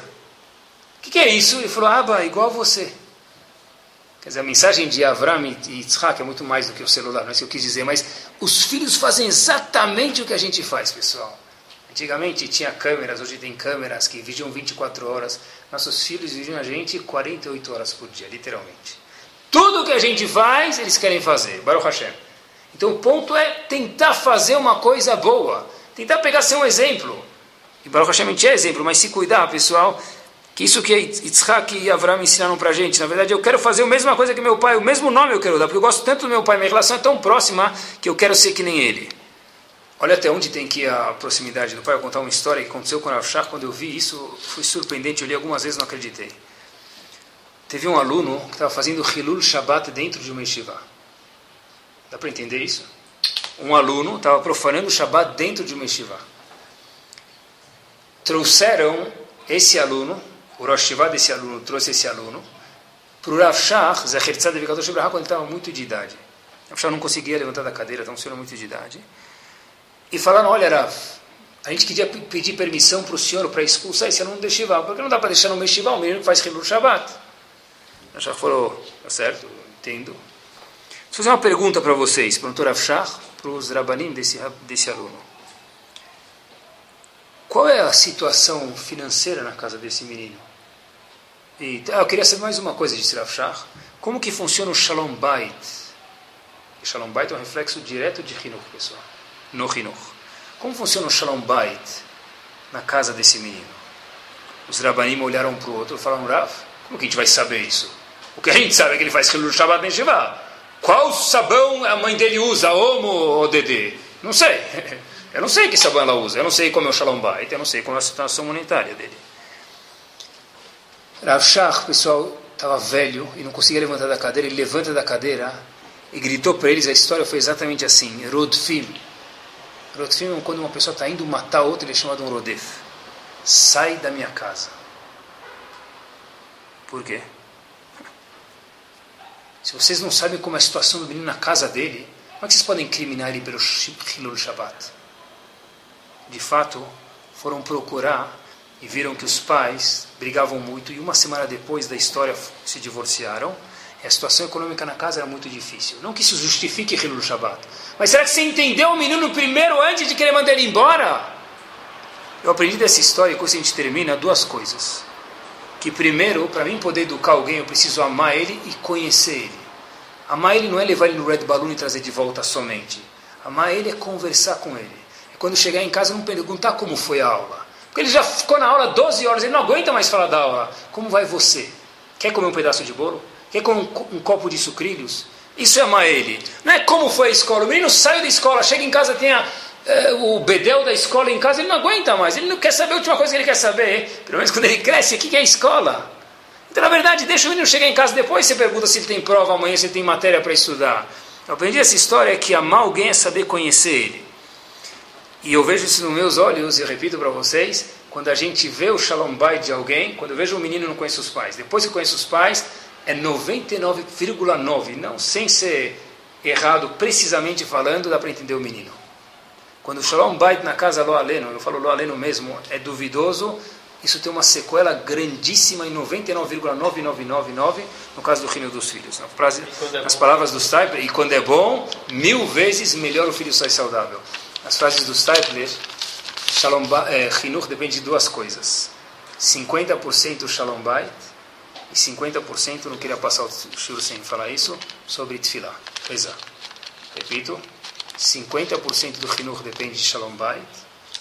A: O que, que, é isso? Ele falou, Aba, igual a você. Quer dizer, a mensagem de Avram e Yitzhak é muito mais do que o celular, não é isso que eu quis dizer, mas os filhos fazem exatamente o que a gente faz, pessoal. Antigamente tinha câmeras, hoje tem câmeras que vigiam 24 horas. Nossos filhos vigiam a gente 48 horas por dia, literalmente. Tudo que a gente faz, eles querem fazer. Baruch Hashem. Então o ponto é tentar fazer uma coisa boa. Tentar pegar ser um exemplo. E Baruch Hashem é exemplo, mas se cuidar, pessoal, que isso que Yitzhak e Avram ensinaram para a gente. Na verdade, eu quero fazer a mesma coisa que meu pai, o mesmo nome eu quero dar, porque eu gosto tanto do meu pai, minha relação é tão próxima que eu quero ser que nem ele. Olha até onde tem que ir a proximidade do pai. Eu vou contar uma história que aconteceu com o Rav Quando eu vi isso, foi surpreendente. Eu li algumas vezes não acreditei. Teve um aluno que estava fazendo Hilul Shabbat dentro de uma yeshiva. Dá para entender isso? Um aluno estava profanando o Shabbat dentro de uma yeshiva. Trouxeram esse aluno o Rosh desse aluno trouxe esse aluno para o Rav Shach, Zecher Tzadeh quando ele estava muito de idade. Rav Shach não conseguia levantar da cadeira, estava um senhor muito de idade. E falaram, olha Rav, a gente queria pedir permissão para o senhor para expulsar esse aluno do Shiva, porque não dá para deixar no Meshiva, o menino que faz Hilul Shabbat. Rav Shach falou, tá certo, entendo. Vou fazer uma pergunta para vocês, para o Rav Shach, para os Rabanim desse, desse aluno. Qual é a situação financeira na casa desse menino? E, ah, eu queria saber mais uma coisa de Siraf Como que funciona o Shalom Bait? O Shalom Bait é um reflexo direto de Hinuch, pessoal. No Hinuch. Como funciona o Shalom Bait na casa desse menino? Os Rabanim olharam para o outro e falaram, Rav, como que a gente vai saber isso? O que a gente sabe é que ele faz Hilul Shabbat em Shiva. Qual sabão a mãe dele usa, Omo ou Dedê? Não sei. Eu não sei que sabão ela usa. Eu não sei como é o Shalom Bait. Eu não sei como é a situação monetária dele. Rav Shach, pessoal, estava velho e não conseguia levantar da cadeira. Ele levanta da cadeira e gritou para eles. A história foi exatamente assim: Rodfim. Rodfim é quando uma pessoa está indo matar outra, ele é chamado um Rodef. Sai da minha casa. Por quê? Se vocês não sabem como é a situação do menino na casa dele, como é que vocês podem incriminar ele pelo Hilul Shabbat? De fato, foram procurar e viram que os pais brigavam muito e uma semana depois da história se divorciaram. E a situação econômica na casa era muito difícil. Não que isso justifique Hilul Shabbat. Mas será que você entendeu o menino primeiro antes de querer mandar ele embora? Eu aprendi dessa história, e com isso a gente termina, duas coisas. Que primeiro, para mim poder educar alguém, eu preciso amar ele e conhecer ele. Amar ele não é levar ele no Red Balloon e trazer de volta somente. Amar ele é conversar com ele. É quando chegar em casa não perguntar como foi a aula. Porque ele já ficou na aula 12 horas, ele não aguenta mais falar da aula. Como vai você? Quer comer um pedaço de bolo? Quer comer um, um copo de sucrilhos? Isso é amar ele. Não é como foi a escola. O menino sai da escola, chega em casa, tem a, é, o bedel da escola em casa, ele não aguenta mais. Ele não quer saber a última coisa que ele quer saber. Pelo menos quando ele cresce, o que é a escola? Então, na verdade, deixa o menino chegar em casa depois você pergunta se ele tem prova amanhã, se ele tem matéria para estudar. Eu aprendi essa história que amar alguém é saber conhecer ele. E eu vejo isso nos meus olhos, e repito para vocês, quando a gente vê o shalom bait de alguém, quando eu vejo um menino não conhece os pais, depois que conhece os pais, é 99,9, não, sem ser errado precisamente falando, dá para entender o menino. Quando o shalom bait na casa lo aleno, eu falo lo aleno mesmo, é duvidoso, isso tem uma sequela grandíssima em 99,9999 no caso do reino dos filhos. Na frase, é nas palavras do Stipler, e quando é bom, mil vezes melhor o filho sai saudável. Nas frases do Stipler, Shalom é, Hinur depende de duas coisas. 50% Shalom Bait e 50%, não queria passar o shur sem falar isso, sobre Tfilah. Rezar. Repito, 50% do Hinur depende de Shalom Bait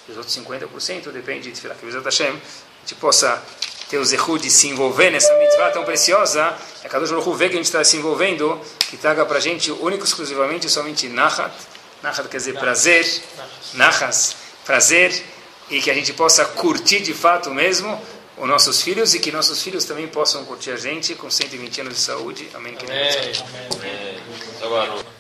A: e os outros 50% depende de Tfilah. Que Bezat Hashem, a gente possa ter o zehu de se envolver nessa mitzvah tão preciosa, é cada um vê que a gente está se envolvendo, que traga para a gente único exclusivamente somente Nachat, Nachat quer dizer prazer, Nachas prazer e que a gente possa curtir de fato mesmo os nossos filhos e que nossos filhos também possam curtir a gente com 120 anos de saúde.
B: Amém. Amém. Amém.